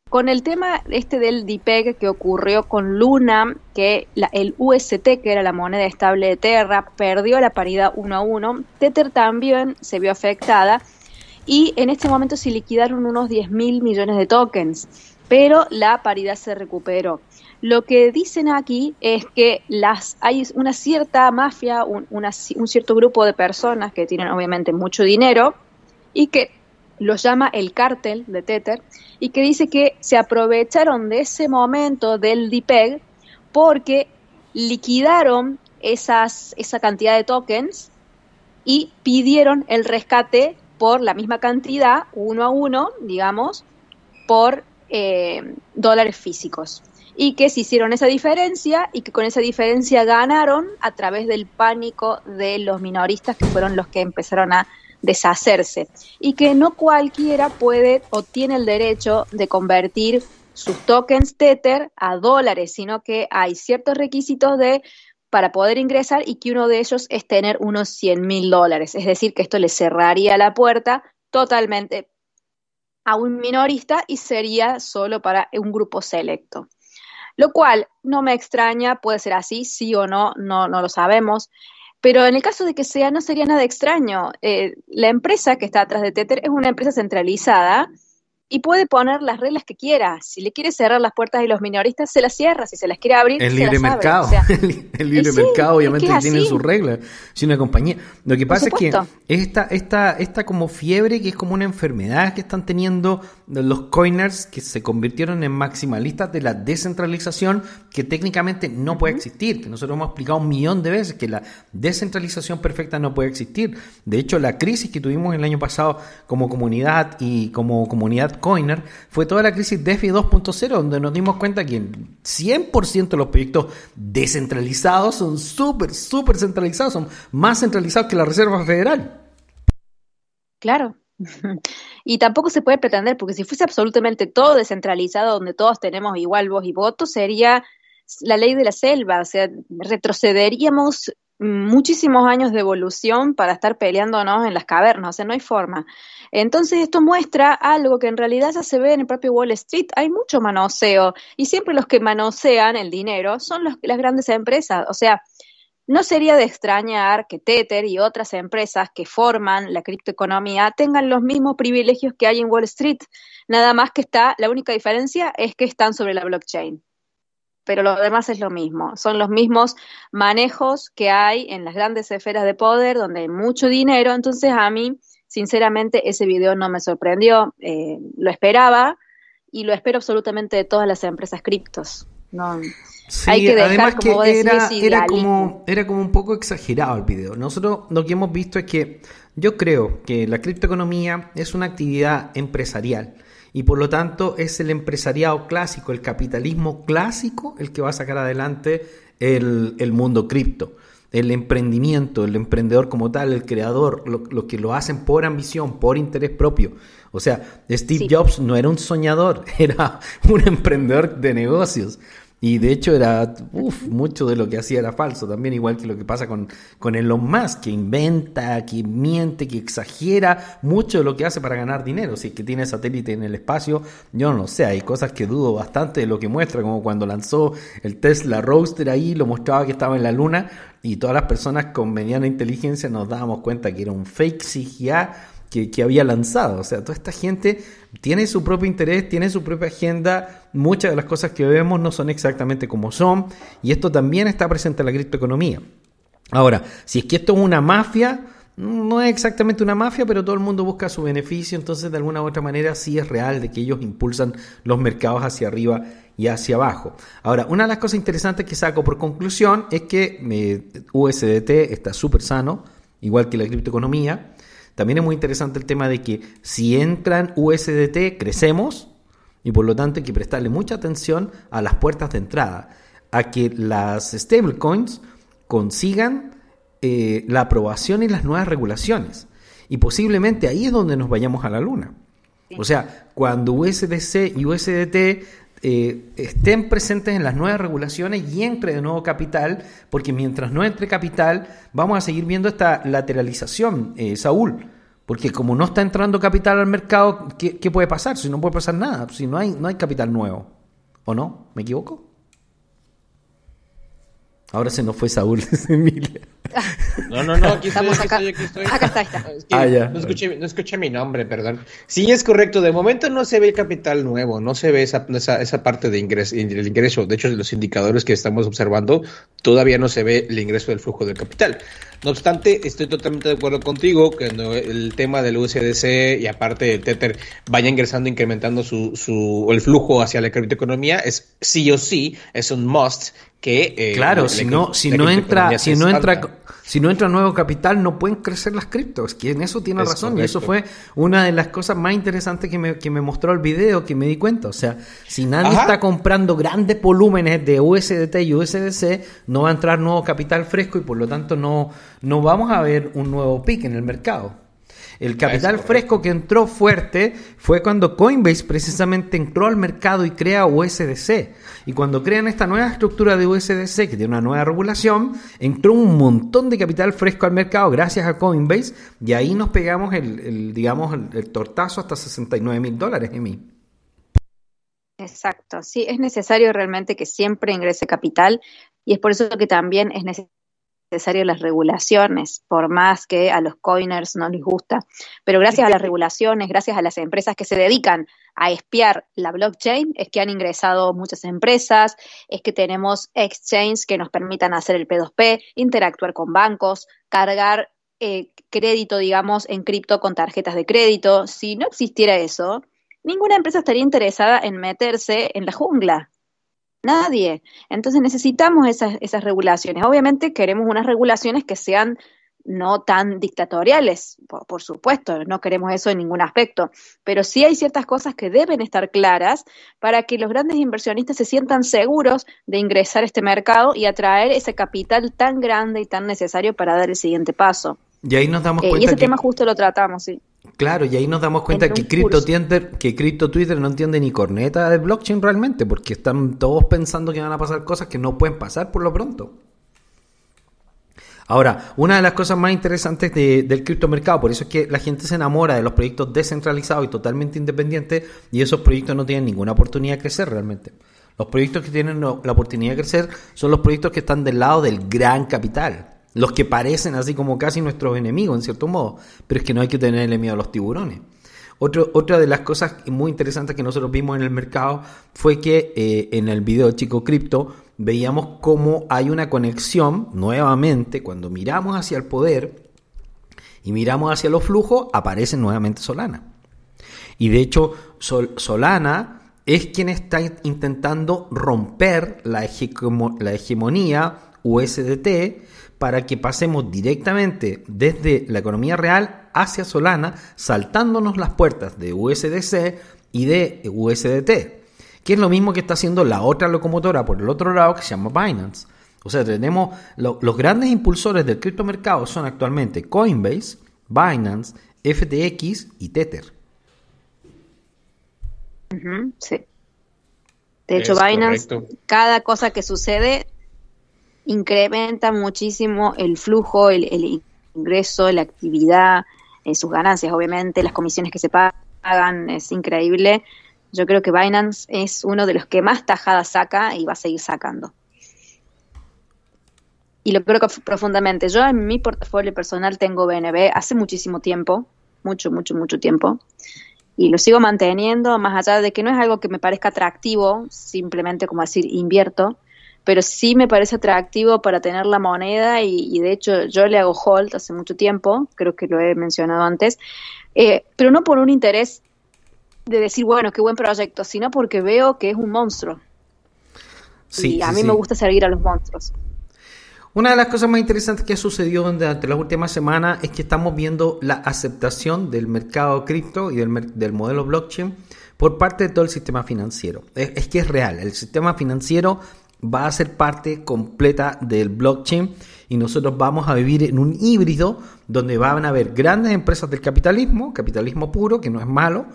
Con el tema este del DPEG que ocurrió con Luna, que la- el UST, que era la moneda estable de Terra, perdió la paridad 1 a 1, Tether también se vio afectada y en este momento se liquidaron unos 10 mil millones de tokens, pero la paridad se recuperó. Lo que dicen aquí es que las, hay una cierta mafia, un cierto grupo de personas que tienen obviamente mucho dinero y que lo llama el cártel de Tether y que dice que se aprovecharon de ese momento del DPEG porque liquidaron esa cantidad de tokens y pidieron el rescate por la misma cantidad, uno a uno, digamos, por eh, dólares físicos. Y que se hicieron esa diferencia y que con esa diferencia ganaron a través del pánico de los minoristas que fueron los que empezaron a deshacerse. Y que no cualquiera puede o tiene el derecho de convertir sus tokens Tether a dólares, sino que hay ciertos requisitos de para poder ingresar y que uno de ellos es tener unos 100 mil dólares. Es decir, que esto le cerraría la puerta totalmente a un minorista y sería solo para un grupo selecto. Lo cual no me extraña, puede ser así, sí o no, no, no lo sabemos. Pero en el caso de que sea, no sería nada extraño. Eh, la empresa que está atrás de Tether es una empresa centralizada y puede poner las reglas que quiera. Si le quiere cerrar las puertas a los minoristas, se las cierra. Si se las quiere abrir, el se libre las mercado. abre. O sea, <laughs> el libre y sí, mercado, es obviamente, que tiene sus reglas. Si una compañía. Lo que pasa es que esta, esta, esta como fiebre, que es como una enfermedad que están teniendo los coiners que se convirtieron en maximalistas de la descentralización, que técnicamente no puede existir. Que nosotros hemos explicado un millón de veces que la descentralización perfecta no puede existir. De hecho, la crisis que tuvimos el año pasado como comunidad y como comunidad coiner fue toda la crisis DeFi 2.0, donde nos dimos cuenta que 100% de los proyectos descentralizados son súper, súper centralizados, son más centralizados que la Reserva Federal. Claro. <laughs> Y tampoco se puede pretender, porque si fuese absolutamente todo descentralizado, donde todos tenemos igual voz y voto, sería la ley de la selva, o sea, retrocederíamos muchísimos años de evolución para estar peleándonos en las cavernas, o sea, no hay forma. Entonces esto muestra algo que en realidad ya se ve en el propio Wall Street, hay mucho manoseo y siempre los que manosean el dinero son las grandes empresas, o sea, no sería de extrañar que Tether y otras empresas que forman la criptoeconomía tengan los mismos privilegios que hay en Wall Street, nada más que está, la única diferencia es que están sobre la blockchain pero lo demás es lo mismo. Son los mismos manejos que hay en las grandes esferas de poder, donde hay mucho dinero. Entonces, a mí, sinceramente, ese video no me sorprendió. Eh, lo esperaba y lo espero absolutamente de todas las empresas criptos. No, Sí, hay que dejar, además como que decís, era, era, como, era como un poco exagerado el video. Nosotros lo que hemos visto es que yo creo que la criptoeconomía es una actividad empresarial y por lo tanto es el empresariado clásico, el capitalismo clásico el que va a sacar adelante el, el mundo cripto. El emprendimiento, el emprendedor como tal, el creador, lo, lo que lo hacen por ambición, por interés propio. O sea, Steve Sí. Jobs no era un soñador, <laughs> era un emprendedor de negocios. Y de hecho era, uf, mucho de lo que hacía era falso, también igual que lo que pasa con, con Elon Musk, que inventa, que miente, que exagera mucho de lo que hace para ganar dinero. Si es que tiene satélite en el espacio, yo no lo sé, hay cosas que dudo bastante de lo que muestra, como cuando lanzó el Tesla Roadster ahí, lo mostraba que estaba en la luna, y todas las personas con mediana inteligencia nos dábamos cuenta que era un fake CGI que, que había lanzado. O sea, toda esta gente tiene su propio interés, tiene su propia agenda. Muchas de las cosas que vemos no son exactamente como son. Y esto también está presente en la criptoeconomía. Ahora, si es que esto es una mafia, no es exactamente una mafia, pero todo el mundo busca su beneficio, entonces de alguna u otra manera sí es real de que ellos impulsan los mercados hacia arriba y hacia abajo. Ahora, una de las cosas interesantes que saco por conclusión es que eh, USDT está súper sano, igual que la criptoeconomía. También es muy interesante el tema de que si entran USDT, crecemos y por lo tanto hay que prestarle mucha atención a las puertas de entrada, a que las stablecoins consigan eh, la aprobación y las nuevas regulaciones. Y posiblemente ahí es donde nos vayamos a la luna. O sea, cuando USDC y USDT eh, estén presentes en las nuevas regulaciones y entre de nuevo capital, porque mientras no entre capital, vamos a seguir viendo esta lateralización, eh, Saúl. Porque como no está entrando capital al mercado, ¿qué, qué puede pasar? Si no puede pasar nada, si no hay, no hay capital nuevo. ¿O no? ¿Me equivoco? Ahora se nos fue Saúl, <laughs> Emilia. No, no, no, aquí estoy, Estamos aquí acá. estoy, aquí estoy. Acá está, ahí está. Es que Ah, ya. No, escuché, no escuché mi nombre, perdón. Sí, es correcto. De momento no se ve capital nuevo, no se ve esa, esa, esa parte de ingreso, el ingreso. De hecho, los indicadores que estamos observando, todavía no se ve el ingreso del flujo del capital. No obstante, estoy totalmente de acuerdo contigo que el tema del USDC y aparte del Tether vaya ingresando, incrementando su, su, el flujo hacia la criptoeconomía, es sí o sí, es un must que eh, Claro, la- si la- no, si no entra, si no entra, si no entra nuevo capital, no pueden crecer las criptos. Que en eso tiene Es razón. Y eso fue una de las cosas más interesantes que me, que me mostró el video, que me di cuenta. O sea, si nadie Ajá. está comprando grandes volúmenes de USDT y USDC, no va a entrar nuevo capital fresco y por lo tanto no, no vamos a ver un nuevo pick en el mercado. El capital fresco que entró fuerte fue cuando Coinbase precisamente entró al mercado y crea USDC. Y cuando crean esta nueva estructura de USDC, que tiene una nueva regulación, entró un montón de capital fresco al mercado gracias a Coinbase y ahí nos pegamos el, el, digamos, el, el tortazo hasta 69 mil dólares, Emi. Exacto, sí, es necesario realmente que siempre ingrese capital y es por eso que también es necesario las regulaciones, por más que a los coiners no les gusta. Pero gracias a las regulaciones, gracias a las empresas que se dedican a espiar la blockchain, es que han ingresado muchas empresas, es que tenemos exchanges que nos permitan hacer el P2P, interactuar con bancos, cargar eh, crédito, digamos, en cripto con tarjetas de crédito. Si no existiera eso, ninguna empresa estaría interesada en meterse en la jungla. Nadie. Entonces necesitamos esas, esas regulaciones. Obviamente queremos unas regulaciones que sean no tan dictatoriales, por, por, supuesto, no queremos eso en ningún aspecto, pero sí hay ciertas cosas que deben estar claras para que los grandes inversionistas se sientan seguros de ingresar a este mercado y atraer ese capital tan grande y tan necesario para dar el siguiente paso. Y ahí nos damos Eh, cuenta y ese que- tema justo lo tratamos, sí. Claro, y ahí nos damos cuenta En que Crypto. Twitter, que Crypto Twitter no entiende ni corneta de blockchain realmente, porque están todos pensando que van a pasar cosas que no pueden pasar por lo pronto. Ahora, una de las cosas más interesantes de- del criptomercado, por eso es que la gente se enamora de los proyectos descentralizados y totalmente independientes, y esos proyectos no tienen ninguna oportunidad de crecer realmente. Los proyectos que tienen la oportunidad de crecer son los proyectos que están del lado del gran capital, los que parecen así como casi nuestros enemigos en cierto modo, pero es que no hay que tenerle miedo a los tiburones. Otra de las cosas muy interesantes que nosotros vimos en el mercado fue que eh, en el video de Chico Cripto veíamos cómo hay una conexión nuevamente cuando miramos hacia el poder y miramos hacia los flujos, aparece nuevamente Solana. Y de hecho, Sol- Solana es quien está intentando romper la, la hegemonía USDT para que pasemos directamente desde la economía real hacia Solana, saltándonos las puertas de USDC y de USDT, que es lo mismo que está haciendo la otra locomotora por el otro lado que se llama Binance. O sea, tenemos lo- los grandes impulsores del criptomercado son actualmente Coinbase, Binance, FTX y Tether. Sí. De hecho, Es Binance, correcto. cada cosa que sucede incrementa muchísimo el flujo, el, ingreso, la actividad, eh, sus ganancias, obviamente, las comisiones que se pagan, es increíble. Yo creo que Binance es uno de los que más tajadas saca y va a seguir sacando. Y lo creo profundamente. Yo en mi portafolio personal tengo BNB hace muchísimo tiempo, mucho, mucho, mucho tiempo y lo sigo manteniendo, más allá de que no es algo que me parezca atractivo, simplemente como decir invierto, pero sí me parece atractivo para tener la moneda y, y de hecho yo le hago hold hace mucho tiempo, creo que lo he mencionado antes, eh, pero no por un interés de decir, bueno, qué buen proyecto, sino porque veo que es un monstruo. Sí, y a mí sí. me gusta seguir a los monstruos. Una de las cosas más interesantes que ha sucedido durante las últimas semanas es que estamos viendo la aceptación del mercado cripto y del, del modelo blockchain por parte de todo el sistema financiero. Es, es que es real, el sistema financiero va a ser parte completa del blockchain y nosotros vamos a vivir en un híbrido donde van a haber grandes empresas del capitalismo, capitalismo puro, que no es malo,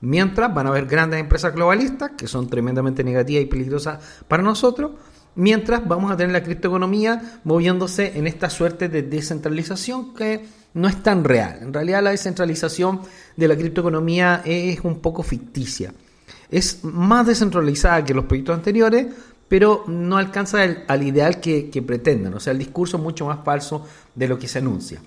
mientras van a haber grandes empresas globalistas, que son tremendamente negativas y peligrosas para nosotros, mientras vamos a tener la criptoeconomía moviéndose en esta suerte de descentralización que no es tan real. En realidad la descentralización de la criptoeconomía es un poco ficticia. Es más descentralizada que los proyectos anteriores, pero no alcanza al ideal que, que pretenden. O sea, el discurso es mucho más falso de lo que se anuncia.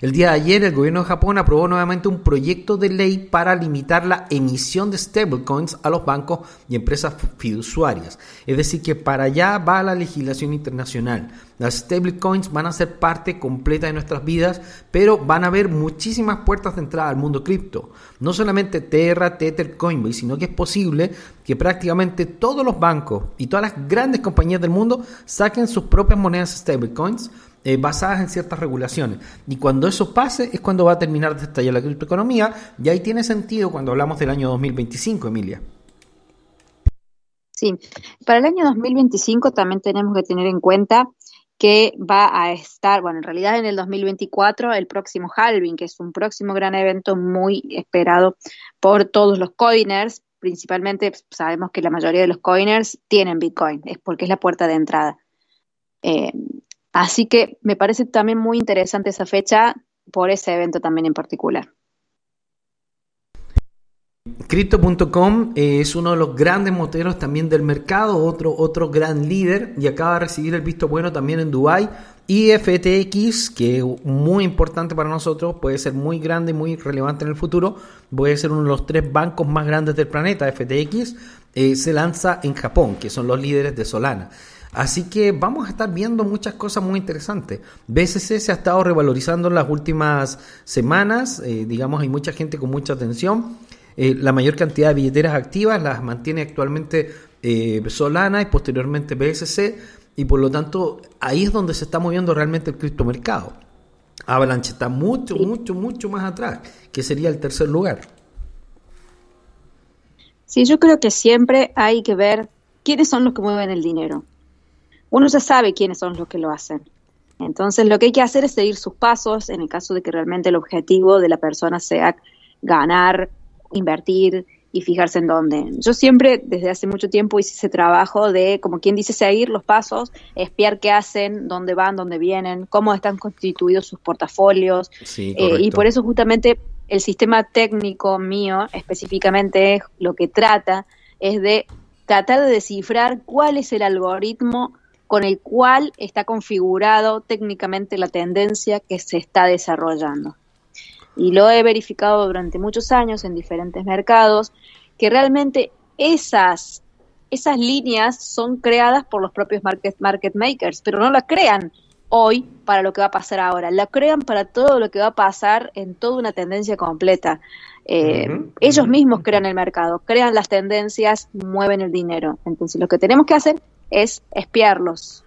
El día de ayer el gobierno de Japón aprobó nuevamente un proyecto de ley para limitar la emisión de stablecoins a los bancos y empresas fiduciarias. Es decir, que para allá va la legislación internacional. Las stablecoins van a ser parte completa de nuestras vidas, pero van a haber muchísimas puertas de entrada al mundo cripto. No solamente Terra, Tether, Coinbase, sino que es posible que prácticamente todos los bancos y todas las grandes compañías del mundo saquen sus propias monedas stablecoins eh, basadas en ciertas regulaciones. Y cuando eso pase es cuando va a terminar de estallar la criptoeconomía y ahí tiene sentido cuando hablamos del año 2025, Emilia. Sí, para el año 2025 también tenemos que tener en cuenta que va a estar, bueno, en realidad en el 2024 el próximo halving, que es un próximo gran evento muy esperado por todos los coiners, principalmente sabemos que la mayoría de los coiners tienen Bitcoin, es porque es la puerta de entrada. Eh, Así que me parece también muy interesante esa fecha por ese evento también en particular. Crypto.com es uno de los grandes moteros también del mercado, otro, otro gran líder y acaba de recibir el visto bueno también en Dubai. Y FTX, que es muy importante para nosotros, puede ser muy grande muy relevante en el futuro, puede ser uno de los tres bancos más grandes del planeta, FTX, eh, se lanza en Japón, que son los líderes de Solana. Así que vamos a estar viendo muchas cosas muy interesantes. BCC se ha estado revalorizando en las últimas semanas, eh, digamos, hay mucha gente con mucha atención. Eh, la mayor cantidad de billeteras activas las mantiene actualmente eh, Solana y posteriormente BSC, y por lo tanto ahí es donde se está moviendo realmente el criptomercado. Avalanche está mucho, mucho, mucho más atrás, que sería el tercer lugar. Sí, yo creo que siempre hay que ver quiénes son los que mueven el dinero uno ya sabe quiénes son los que lo hacen. Entonces lo que hay que hacer es seguir sus pasos en el caso de que realmente el objetivo de la persona sea ganar, invertir y fijarse en dónde. Yo siempre desde hace mucho tiempo hice ese trabajo de, como quien dice, seguir los pasos, espiar qué hacen, dónde van, dónde vienen, cómo están constituidos sus portafolios. Eh, y por eso justamente el sistema técnico mío específicamente lo que trata es de tratar de descifrar cuál es el algoritmo con el cual está configurado técnicamente la tendencia que se está desarrollando. Y lo he verificado durante muchos años en diferentes mercados, que realmente esas, esas líneas son creadas por los propios market, market makers, pero no la crean hoy para lo que va a pasar ahora, la crean para todo lo que va a pasar en toda una tendencia completa. Eh, ellos mismos crean el mercado, crean las tendencias, mueven el dinero. Entonces lo que tenemos que hacer es espiarlos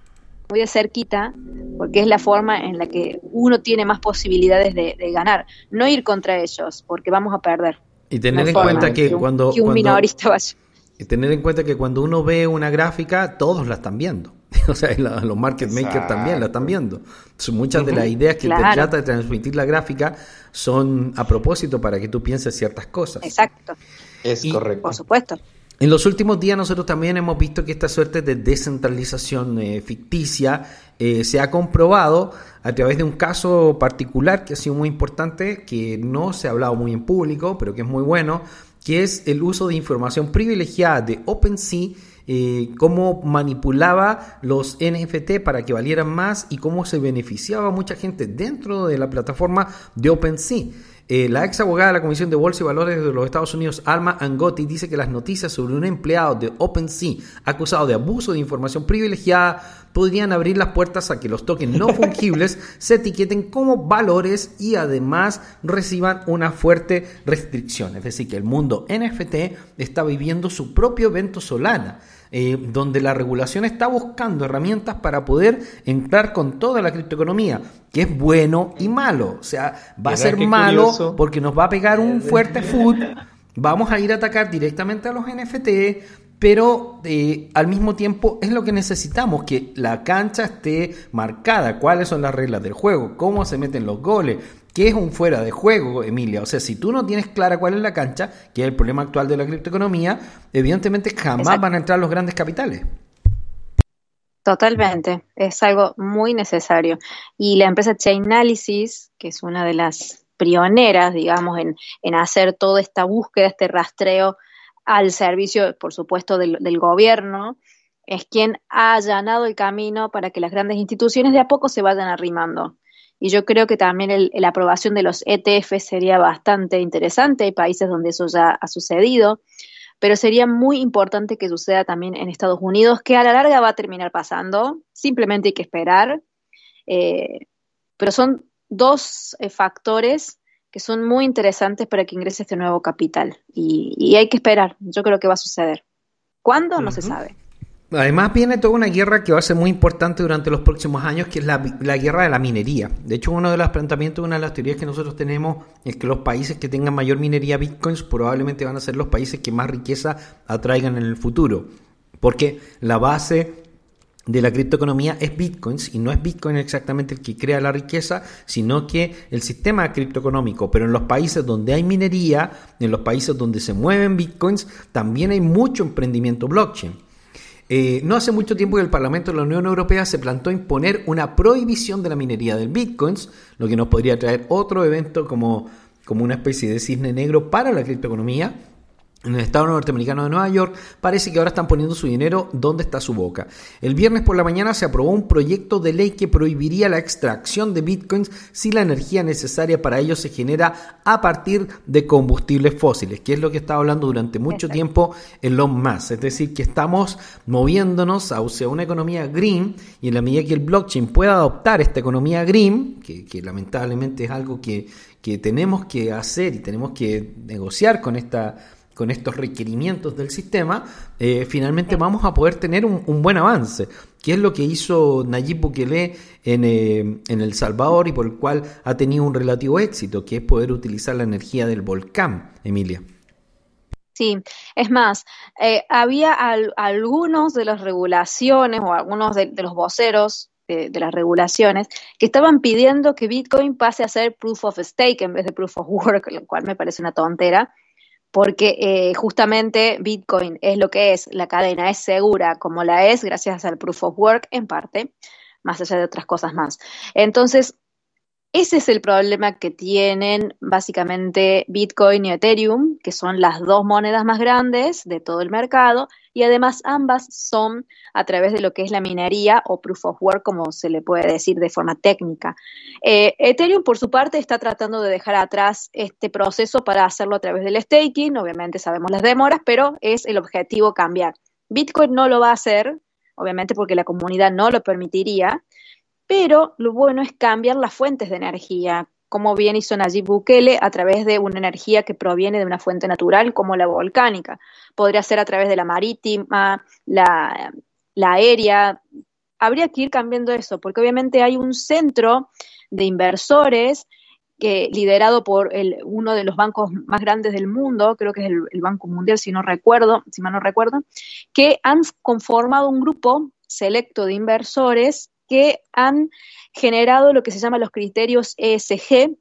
muy de cerquita, porque es la forma en la que uno tiene más posibilidades de, ganar. No ir contra ellos, porque vamos a perder. Y tener en cuenta que, cuando... un minorista vaya. Y tener en cuenta que cuando uno ve una gráfica, todos la están viendo. <laughs> o sea, los market makers también la están viendo. muchas de las ideas que te trata de transmitir la gráfica son a propósito para que tú pienses ciertas cosas. Exacto. Es correcto. Por supuesto. En los últimos días nosotros también hemos visto que esta suerte de descentralización eh, ficticia eh, se ha comprobado a través de un caso particular que ha sido muy importante, que no se ha hablado muy en público, pero que es muy bueno, que es el uso de información privilegiada de OpenSea eh, cómo manipulaba los NFT para que valieran más y cómo se beneficiaba mucha gente dentro de la plataforma de OpenSea. Eh, la ex abogada de la Comisión de Bolsa y Valores de los Estados Unidos, Alma Angotti, dice que las noticias sobre un empleado de OpenSea acusado de abuso de información privilegiada podrían abrir las puertas a que los tokens no <laughs> fungibles se etiqueten como valores y además reciban una fuerte restricción. Es decir, que el mundo NFT está viviendo su propio evento Solana. Eh, donde la regulación está buscando herramientas para poder entrar con toda la criptoeconomía, que es bueno y malo. O sea, va a ser malo porque nos va a pegar un <laughs> fuerte food. Vamos a ir a atacar directamente a los NFT, pero eh, al mismo tiempo es lo que necesitamos, que la cancha esté marcada, cuáles son las reglas del juego, cómo se meten los goles, ¿Qué es un fuera de juego, Emilia? O sea, si tú no tienes clara cuál es la cancha, que es el problema actual de la criptoeconomía, evidentemente jamás van a entrar los grandes capitales. Totalmente, es algo muy necesario. Y la empresa Chainalysis, que es una de las pioneras, digamos, en, en hacer toda esta búsqueda, este rastreo al servicio, por supuesto, del, del gobierno, es quien ha allanado el camino para que las grandes instituciones de a poco se vayan arrimando Y yo creo que también la aprobación de los ETF sería bastante interesante. Hay países donde eso ya ha sucedido, pero sería muy importante que suceda también en Estados Unidos, que a la larga va a terminar pasando. Simplemente hay que esperar. Eh, pero son dos eh, factores que son muy interesantes para que ingrese este nuevo capital. Y, y hay que esperar. Yo creo que va a suceder. ¿Cuándo? No se sabe. Además viene toda una guerra que va a ser muy importante durante los próximos años, que es la, guerra de la minería. De hecho, uno de los planteamientos, una de las teorías que nosotros tenemos es que los países que tengan mayor minería bitcoins probablemente van a ser los países que más riqueza atraigan en el futuro. Porque la base de la criptoeconomía es bitcoins y no es bitcoin exactamente el que crea la riqueza, sino que el sistema criptoeconómico. Pero en los países donde hay minería, en los países donde se mueven bitcoins, también hay mucho emprendimiento blockchain. Eh, no hace mucho tiempo que el Parlamento de la Unión Europea se plantó imponer una prohibición de la minería del bitcoins, lo que nos podría traer otro evento como, como una especie de cisne negro para la criptoeconomía. En el estado norteamericano de Nueva York parece que ahora están poniendo su dinero donde está su boca. El viernes por la mañana se aprobó un proyecto de ley que prohibiría la extracción de bitcoins si la energía necesaria para ello se genera a partir de combustibles fósiles, que es lo que estaba hablando durante mucho Exacto. tiempo Elon Musk. Es decir, que estamos moviéndonos hacia una economía green y en la medida que el blockchain pueda adoptar esta economía green, que, que lamentablemente es algo que, que tenemos que hacer y tenemos que negociar con esta con estos requerimientos del sistema, eh, finalmente vamos a poder tener un, buen avance, que es lo que hizo Nayib Bukele en, eh, en El Salvador y por el cual ha tenido un relativo éxito, que es poder utilizar la energía del volcán, Emilia. Sí, es más, eh, había al- algunos de las regulaciones o algunos de, de los voceros de, de las regulaciones que estaban pidiendo que Bitcoin pase a ser proof of stake en vez de proof of work, lo cual me parece una tontera, porque eh, justamente Bitcoin es lo que es, la cadena es segura como la es gracias al proof of work en parte, más allá de otras cosas más. Entonces, ese es el problema que tienen básicamente Bitcoin y Ethereum, que son las dos monedas más grandes de todo el mercado, y además ambas son a través de lo que es la minería o proof of work, como se le puede decir de forma técnica. Eh, Ethereum, por su parte, está tratando de dejar atrás este proceso para hacerlo a través del staking. Obviamente sabemos las demoras, pero es el objetivo cambiar. Bitcoin no lo va a hacer, obviamente porque la comunidad no lo permitiría, pero lo bueno es cambiar las fuentes de energía, como bien hizo Nayib Bukele a través de una energía que proviene de una fuente natural como la volcánica. Podría ser a través de la marítima, la, aérea. Habría que ir cambiando eso, porque obviamente hay un centro de inversores que, liderado por uno de los bancos más grandes del mundo, creo que es el, el Banco Mundial, si no recuerdo, si mal no recuerdo, que han conformado un grupo selecto de inversores que han generado lo que se llama los criterios ESG,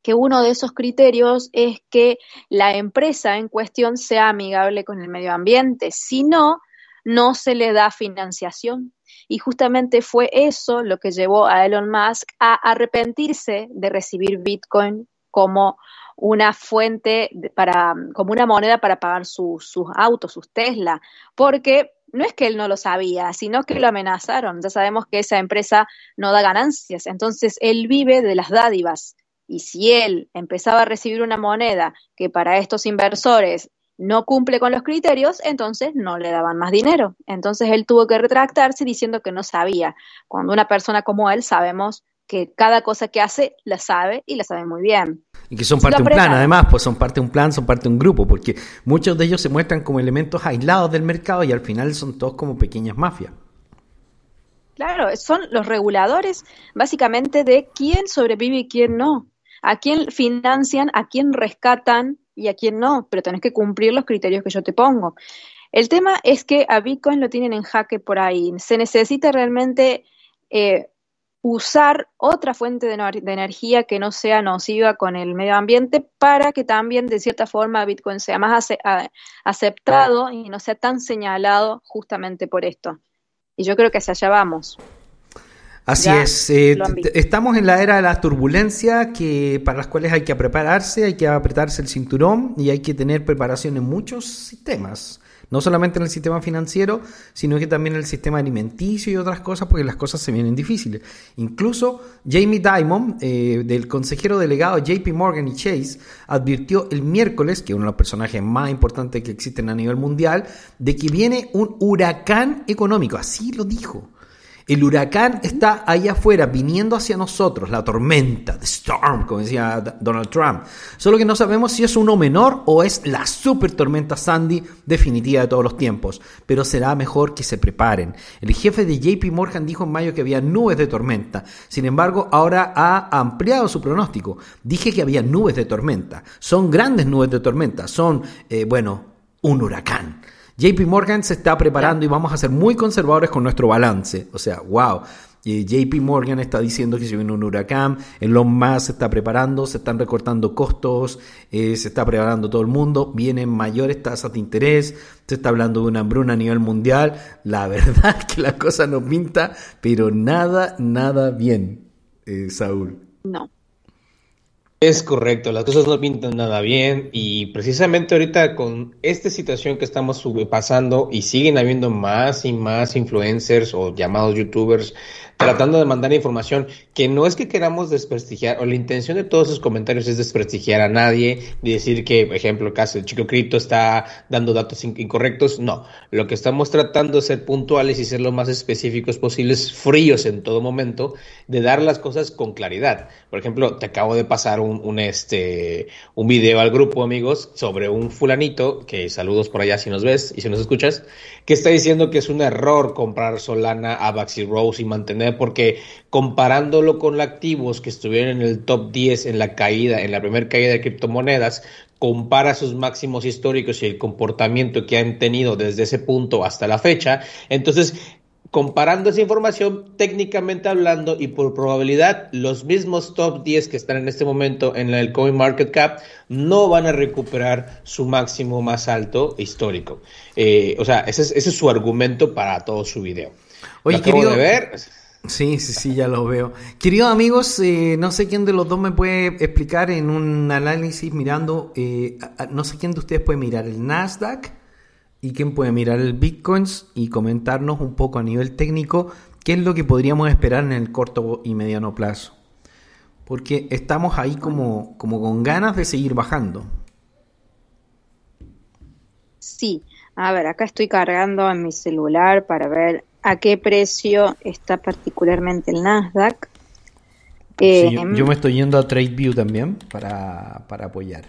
que uno de esos criterios es que la empresa en cuestión sea amigable con el medio ambiente, si no, no se le da financiación. Y justamente fue eso lo que llevó a Elon Musk a arrepentirse de recibir Bitcoin como una fuente para, como una moneda para pagar su, sus autos, sus Tesla, porque no es que él no lo sabía, sino que lo amenazaron. Ya sabemos que esa empresa no da ganancias, entonces él vive de las dádivas. Y si él empezaba a recibir una moneda que para estos inversores no cumple con los criterios, entonces no le daban más dinero. Entonces él tuvo que retractarse diciendo que no sabía. Cuando una persona como él sabemos que cada cosa que hace la sabe y la sabe muy bien. Y que son parte de un plan, además, pues son parte de un plan, son parte de un grupo, porque muchos de ellos se muestran como elementos aislados del mercado y al final son todos como pequeñas mafias. Claro, son los reguladores básicamente de quién sobrevive y quién no, a quién financian, a quién rescatan y a quién no, pero tenés que cumplir los criterios que yo te pongo. El tema es que a Bitcoin lo tienen en jaque por ahí. Se necesita realmente eh, usar otra fuente de, de, energía que no sea nociva con el medio ambiente para que también de cierta forma Bitcoin sea más ace aceptado y no sea tan señalado justamente por esto. Y yo creo que hacia allá vamos. Así ya es, eh, estamos en la era de la turbulencia que para las cuales hay que prepararse, hay que apretarse el cinturón y hay que tener preparación en muchos sistemas No solamente en el sistema financiero, sino que también en el sistema alimenticio y otras cosas, porque las cosas se vienen difíciles. Incluso Jamie Dimon, eh, del consejero delegado JP Morgan y Chase, advirtió el miércoles, que uno de los personajes más importantes que existen a nivel mundial, de que viene un huracán económico. Así lo dijo. El huracán está ahí afuera, viniendo hacia nosotros, la tormenta, the storm, como decía Donald Trump. Solo que no sabemos si es uno menor o es la super tormenta Sandy definitiva de todos los tiempos. Pero será mejor que se preparen. El jefe de JP Morgan dijo en mayo que había nubes de tormenta. Sin embargo, ahora ha ampliado su pronóstico. Dije que había nubes de tormenta. Son grandes nubes de tormenta. Son, eh, bueno, un huracán. JP Morgan se está preparando y vamos a ser muy conservadores con nuestro balance. O sea, wow. JP Morgan está diciendo que se viene un huracán, Elon Musk se está preparando, se están recortando costos, eh, se está preparando todo el mundo, vienen mayores tasas de interés, se está hablando de una hambruna a nivel mundial. La <laughs> verdad es que la cosa no pinta, pero nada, nada bien, eh, Saúl. No. Es correcto, las cosas no pintan nada bien y precisamente ahorita con esta situación que estamos pasando y siguen habiendo más y más influencers o llamados youtubers tratando de mandar información que no es que queramos desprestigiar, o la intención de todos esos comentarios es desprestigiar a nadie, ni decir que, por ejemplo, el caso del chico cripto está dando datos incorrectos, no, lo que estamos tratando es ser puntuales y ser lo más específicos posibles, fríos en todo momento, de dar las cosas con claridad. Por ejemplo, te acabo de pasar un este, un video al grupo, amigos, sobre un fulanito, que saludos por allá si nos ves y si nos escuchas, que está diciendo que es un error comprar Solana, Avax y Rose y mantener, porque comparándolo con los activos que estuvieron en el top 10 en la caída, en la primera caída de criptomonedas, compara sus máximos históricos y el comportamiento que han tenido desde ese punto hasta la fecha, entonces comparando esa información técnicamente hablando y por probabilidad, los mismos top 10 que están en este momento en el Coin Market Cap no van a recuperar su máximo más alto histórico. Eh, o sea, ese es, ese es, su argumento para todo su video. Oye, Lo querido, de ver. Sí, sí, sí, ya lo veo. Queridos amigos, eh, no sé quién de los dos me puede explicar en un análisis mirando, eh, no sé quién de ustedes puede mirar el Nasdaq y quién puede mirar el Bitcoins y comentarnos un poco a nivel técnico qué es lo que podríamos esperar en el corto y mediano plazo. Porque estamos ahí como, como con ganas de seguir bajando. Sí, a ver, acá estoy cargando en mi celular para ver a qué precio está particularmente el Nasdaq. Eh, sí, yo, yo, me estoy yendo a TradeView también para, para apoyar.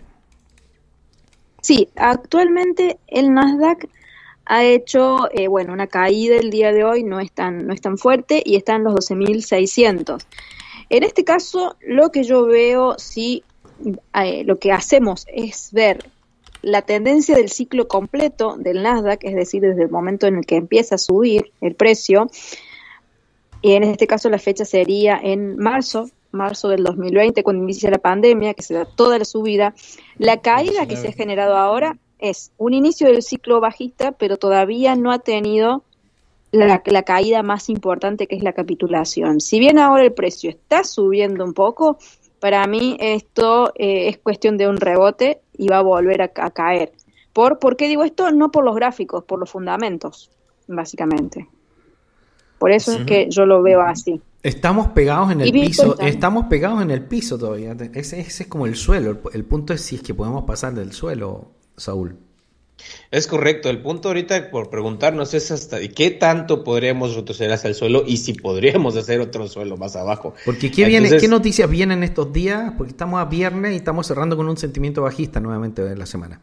Sí, actualmente el Nasdaq ha hecho, eh, bueno, una caída el día de hoy, no es tan, no es tan fuerte y está en los 12.600. En este caso, lo que yo veo, sí, eh, lo que hacemos es ver la tendencia del ciclo completo del Nasdaq, es decir, desde el momento en el que empieza a subir el precio, y en este caso la fecha sería en marzo, marzo del 2020, cuando inicia la pandemia, que se da toda la subida, la caída que se ha generado ahora es un inicio del ciclo bajista, pero todavía no ha tenido la, la, caída más importante que es la capitulación. Si bien ahora el precio está subiendo un poco, para mí esto eh, es cuestión de un rebote y va a volver a, a caer. ¿Por, ¿Por qué digo esto? No por los gráficos, por los fundamentos, básicamente. Por eso sí. es que yo lo veo así. Estamos pegados en el piso, estamos pegados en el piso todavía. Ese, ese, es como el suelo. El, el punto es si es que podemos pasar del suelo, Saúl. Es correcto. El punto ahorita por preguntarnos es hasta qué tanto podríamos retroceder hacia el suelo y si podríamos hacer otro suelo más abajo. Porque ¿qué, viene, Entonces, ¿qué noticias vienen estos días? Porque estamos a viernes y estamos cerrando con un sentimiento bajista nuevamente de la semana.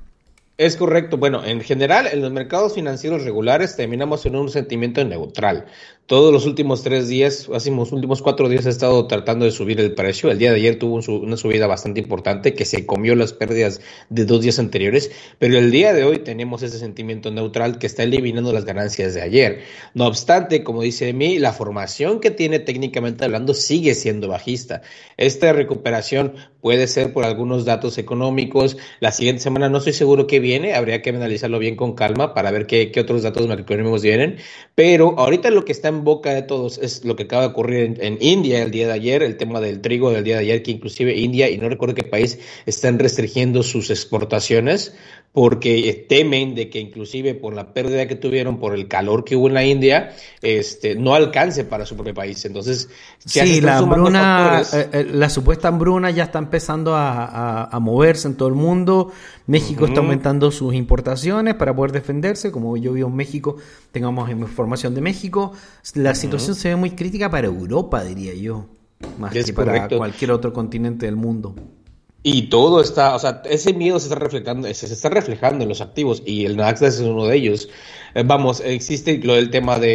Es correcto. Bueno, en general, en los mercados financieros regulares terminamos en un sentimiento neutral. Todos los últimos tres días, así los últimos cuatro días, he estado tratando de subir el precio. El día de ayer tuvo una subida bastante importante que se comió las pérdidas de dos días anteriores, pero el día de hoy tenemos ese sentimiento neutral que está eliminando las ganancias de ayer. No obstante, como dice mí, la formación que tiene técnicamente hablando sigue siendo bajista. Esta recuperación puede ser por algunos datos económicos. La siguiente semana no estoy seguro qué viene, habría que analizarlo bien con calma para ver qué, otros datos macroeconómicos vienen. Pero ahorita lo que está en boca de todos es lo que acaba de ocurrir en, en India el día de ayer, el tema del trigo del día de ayer, que inclusive India, y no recuerdo qué país, están restringiendo sus exportaciones porque temen de que inclusive por la pérdida que tuvieron por el calor que hubo en la India, este, no alcance para su propio país. Entonces, se Sí, la hambruna, factores. eh, eh, la supuesta hambruna ya está empezando a, a- a moverse en todo el mundo. México está aumentando sus importaciones para poder defenderse. Como yo vivo en México, tengamos información de México. La situación se ve muy crítica para Europa, diría yo, más Es que para correcto. cualquier otro continente del mundo. Y todo está, o sea, ese miedo se está reflejando, se, está reflejando en los activos y el Nasdaq es uno de ellos. Eh, vamos, existe lo del tema de,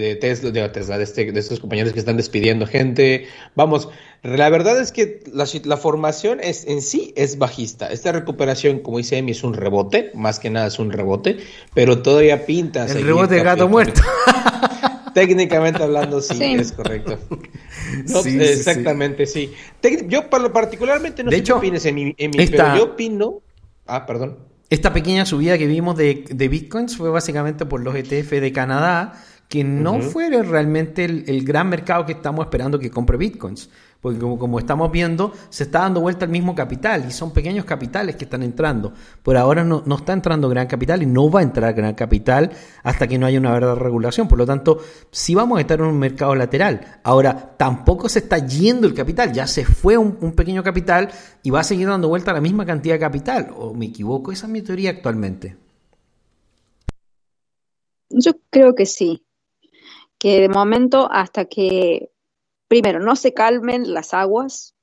de Tesla, de Tesla, de, este- de estos compañeros que están despidiendo gente. Vamos, la verdad es que la, la formación es, en sí es bajista. Esta recuperación, como dice Emi, es un rebote, más que nada es un rebote, pero todavía pinta. El rebote de gato muerto. <laughs> Técnicamente hablando, sí, Sí. es correcto. <laughs> No, Sí, sí, exactamente, sí. Yo par- particularmente no De sé hecho, qué opines en mi, en mi- esta- pero yo opino. Ah, perdón. Esta pequeña subida que vimos de, de bitcoins fue básicamente por los ETF de Canadá, que no Ujú. fue realmente el, el gran mercado que estamos esperando que compre bitcoins. Porque como, estamos viendo, se está dando vuelta el mismo capital y son pequeños capitales que están entrando. Por ahora no, no está entrando gran capital y no va a entrar gran capital hasta que no haya una verdadera regulación. Por lo tanto, sí vamos a estar en un mercado lateral. Ahora, tampoco se está yendo el capital, ya se fue un, un pequeño capital y va a seguir dando vuelta la misma cantidad de capital. ¿O me equivoco? Esa es mi teoría actualmente. Yo creo que sí, que de momento hasta que, primero, no se calmen las aguas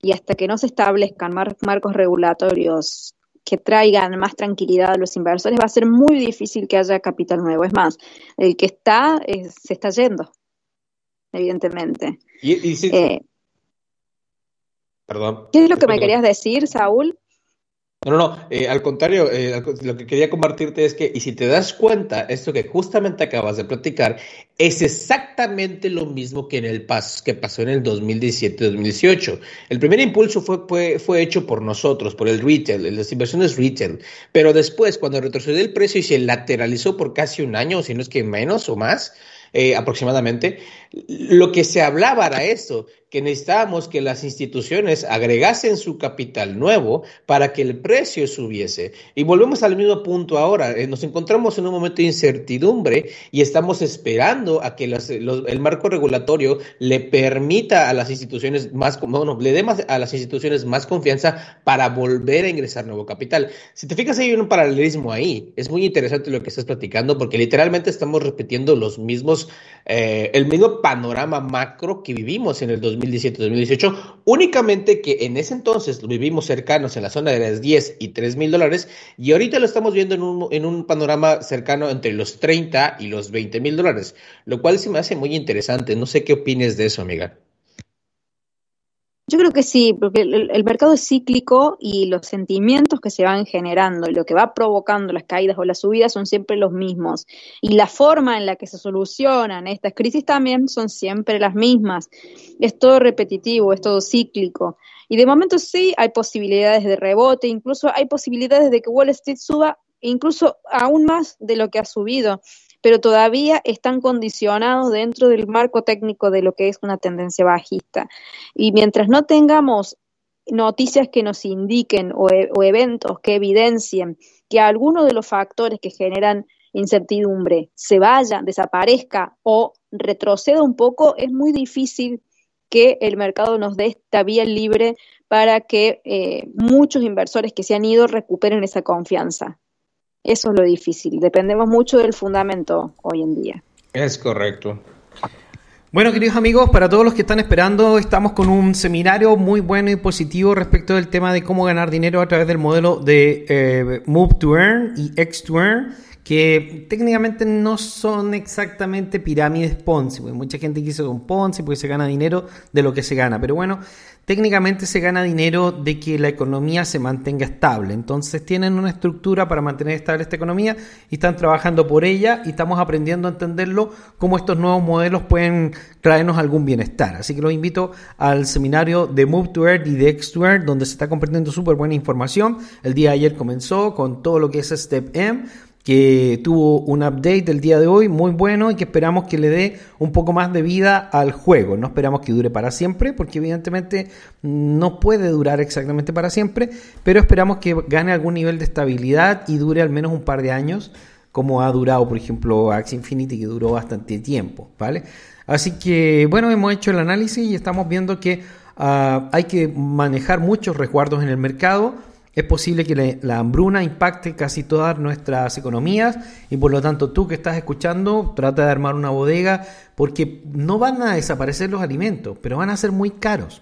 y hasta que no se establezcan mar- marcos regulatorios que traigan más tranquilidad a los inversores, va a ser muy difícil que haya capital nuevo. Es más, el que está eh, se está yendo, evidentemente. Y, y sí- Eh, perdón. ¿Qué es lo que me querías decir, Saúl? No, no, eh, al contrario, eh, lo que quería compartirte es que, y si te das cuenta, esto que justamente acabas de platicar es exactamente lo mismo que en el pas que pasó en el 2017-2018. El primer impulso fue, fue, fue hecho por nosotros, por el retail, las inversiones retail. Pero después, cuando retrocedió el precio y se lateralizó por casi un año, si no es que menos o más, eh, aproximadamente, lo que se hablaba era esto, que necesitábamos que las instituciones agregasen su capital nuevo para que el precio subiese. Y volvemos al mismo punto ahora. eh, nos encontramos en un momento de incertidumbre y estamos esperando a que el marco regulatorio le permita a las instituciones más, bueno, le dé más a las instituciones más confianza para volver a ingresar nuevo capital. Si te fijas, hay un paralelismo ahí. Es muy interesante lo que estás platicando porque literalmente estamos repitiendo los mismos, eh, el mismo panorama macro que vivimos en el 2017-2018, únicamente que en ese entonces lo vivimos cercanos en la zona de las 10 y 3 mil dólares y ahorita lo estamos viendo en un, en un panorama cercano entre los 30 y los 20 mil dólares, lo cual se me hace muy interesante. No sé qué opines de eso, amiga. Yo creo que sí, porque el, el mercado es cíclico y los sentimientos que se van generando lo que va provocando las caídas o las subidas son siempre los mismos. Y la forma en la que se solucionan estas crisis también son siempre las mismas. Es todo repetitivo, es todo cíclico. Y de momento sí hay posibilidades de rebote, incluso hay posibilidades de que Wall Street suba incluso aún más de lo que ha subido pero todavía están condicionados dentro del marco técnico de lo que es una tendencia bajista. Y mientras no tengamos noticias que nos indiquen o, e- o eventos que evidencien que alguno de los factores que generan incertidumbre se vaya, desaparezca o retroceda un poco, es muy difícil que el mercado nos dé esta vía libre para que eh, muchos inversores que se han ido recuperen esa confianza. Eso es lo difícil. Dependemos mucho del fundamento hoy en día. Es correcto. Bueno, queridos amigos, para todos los que están esperando, estamos con un seminario muy bueno y positivo respecto del tema de cómo ganar dinero a través del modelo de eh, Move to Earn y X to Earn, que técnicamente no son exactamente pirámides Ponzi, porque mucha gente quiso un Ponzi porque se gana dinero de lo que se gana, pero bueno, técnicamente se gana dinero de que la economía se mantenga estable. Entonces tienen una estructura para mantener estable esta economía y están trabajando por ella y estamos aprendiendo a entenderlo cómo estos nuevos modelos pueden traernos algún bienestar. Así que los invito al seminario de Move to Earth y de X donde se está compartiendo súper buena información. El día de ayer comenzó con todo lo que es Step M que tuvo un update el día de hoy muy bueno y que esperamos que le dé un poco más de vida al juego. No esperamos que dure para siempre, porque evidentemente no puede durar exactamente para siempre, pero esperamos que gane algún nivel de estabilidad y dure al menos un par de años, como ha durado, por ejemplo, Axie Infinity, que duró bastante tiempo, ¿vale? Así que, bueno, hemos hecho el análisis y estamos viendo que ah, hay que manejar muchos resguardos en el mercado es posible que la hambruna impacte casi todas nuestras economías y por lo tanto tú que estás escuchando trata de armar una bodega porque no van a desaparecer los alimentos, pero van a ser muy caros.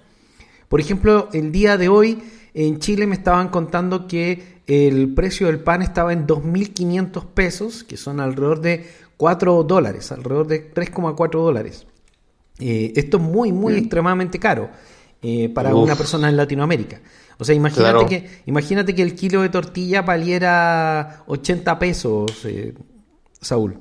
Por ejemplo, el día de hoy en Chile me estaban contando que el precio del pan estaba en 2.500 pesos, que son alrededor de 4 dólares, alrededor de 3,4 dólares. Eh, esto es muy, muy extremadamente caro eh, para una persona en Latinoamérica. O sea, imagínate, que, imagínate que el kilo de tortilla valiera 80 pesos, eh, Saúl.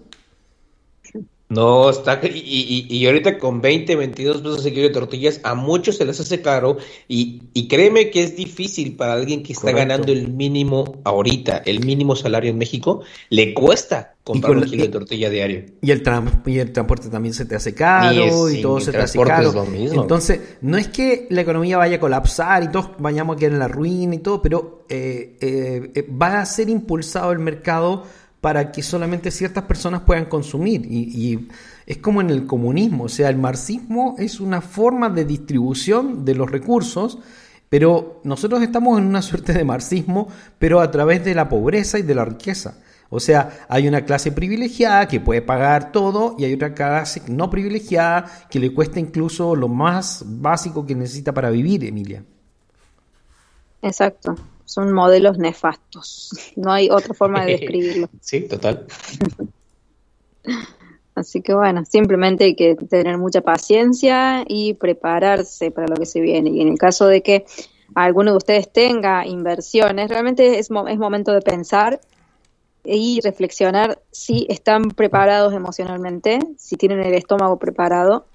No, está. Y, y, ahorita con 20, 22 pesos el kilo de tortillas, a muchos se les hace caro. Y, y créeme que es difícil para alguien que está ganando el mínimo ahorita, el mínimo salario en México, le cuesta comprar un kilo de tortilla diario. Y el, y el transporte también se te hace caro y, todo se te hace caro. Entonces, no es que la economía vaya a colapsar y todos vayamos a quedar en la ruina y todo, pero eh, eh, eh, va a ser impulsado el mercado para que solamente ciertas personas puedan consumir. Y, es como en el comunismo, o sea, el marxismo es una forma de distribución de los recursos, pero nosotros estamos en una suerte de marxismo, pero a través de la pobreza y de la riqueza. O sea, hay una clase privilegiada que puede pagar todo y hay otra clase no privilegiada que le cuesta incluso lo más básico que necesita para vivir, Emilia. Exacto son modelos nefastos. No hay otra forma de <laughs> describirlo. Sí, total. Así que bueno, simplemente hay que tener mucha paciencia y prepararse para lo que se viene. Y en el caso de que alguno de ustedes tenga inversiones, realmente es, es momento de pensar y reflexionar si están preparados emocionalmente, si tienen el estómago preparado.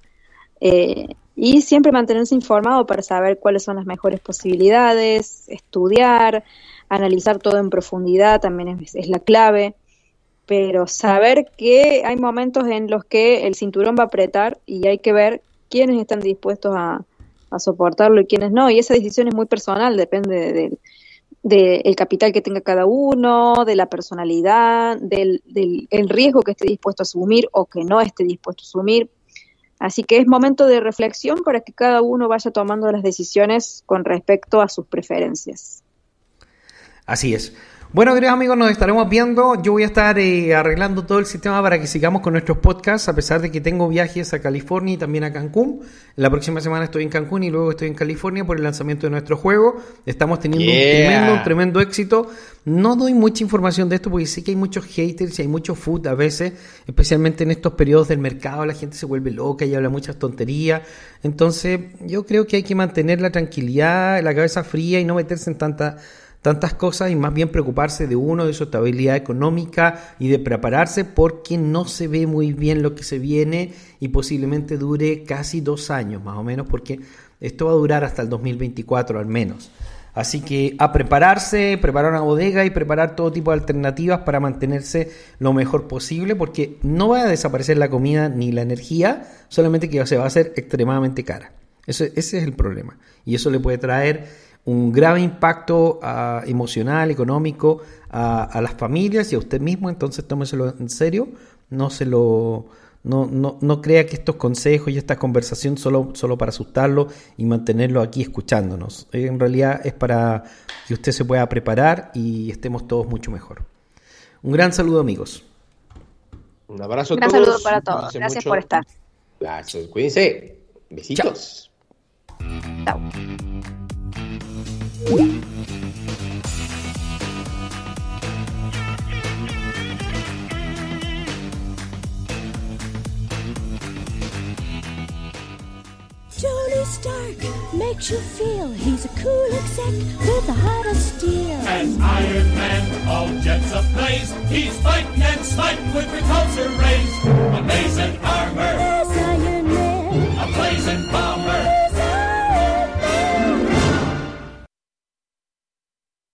Eh, y siempre mantenerse informado para saber cuáles son las mejores posibilidades, estudiar, analizar todo en profundidad también es, la clave, pero saber que hay momentos en los que el cinturón va a apretar y hay que ver quiénes están dispuestos a, soportarlo y quiénes no, y esa decisión es muy personal, depende del capital que tenga cada uno, de la personalidad, del, del el riesgo que esté dispuesto a asumir o que no esté dispuesto a asumir. Así que es momento de reflexión para que cada uno vaya tomando las decisiones con respecto a sus preferencias. Así es. Bueno, queridos amigos, nos estaremos viendo. Yo voy a estar eh, arreglando todo el sistema para que sigamos con nuestros podcasts, a pesar de que tengo viajes a California y también a Cancún. La próxima semana estoy en Cancún y luego estoy en California por el lanzamiento de nuestro juego. Estamos teniendo un tremendo, tremendo éxito. No doy mucha información de esto porque sé que hay muchos haters y hay mucho food a veces, especialmente en estos periodos del mercado, la gente se vuelve loca y habla muchas tonterías. Entonces, yo creo que hay que mantener la tranquilidad, la cabeza fría y no meterse en tanta tantas cosas y más bien preocuparse de uno, de su estabilidad económica y de prepararse porque no se ve muy bien lo que se viene y posiblemente dure casi dos años más o menos porque esto va a durar hasta el 2024 al menos. Así que a prepararse, preparar una bodega y preparar todo tipo de alternativas para mantenerse lo mejor posible porque no va a desaparecer la comida ni la energía, solamente que se va a hacer extremadamente cara. ese es el problema. Y eso le puede traer un grave impacto ah, emocional, económico a, las familias y a usted mismo, entonces tómeselo en serio, no se lo no, no, no crea que estos consejos y esta conversación solo, solo para asustarlo y mantenerlo aquí escuchándonos. En realidad es para que usted se pueda preparar y estemos todos mucho mejor. Un gran saludo amigos. Un abrazo a todos. Un saludo para todos. Gracias por estar. Gracias. Cuídense. Besitos. Chao. Tony Stark makes you feel he's a cool exec with a heart of steel. As Iron Man, all jets ablaze, he's fighting and sniping with repulsor rays. Amazing armor, Iron Man, a blazing bomber.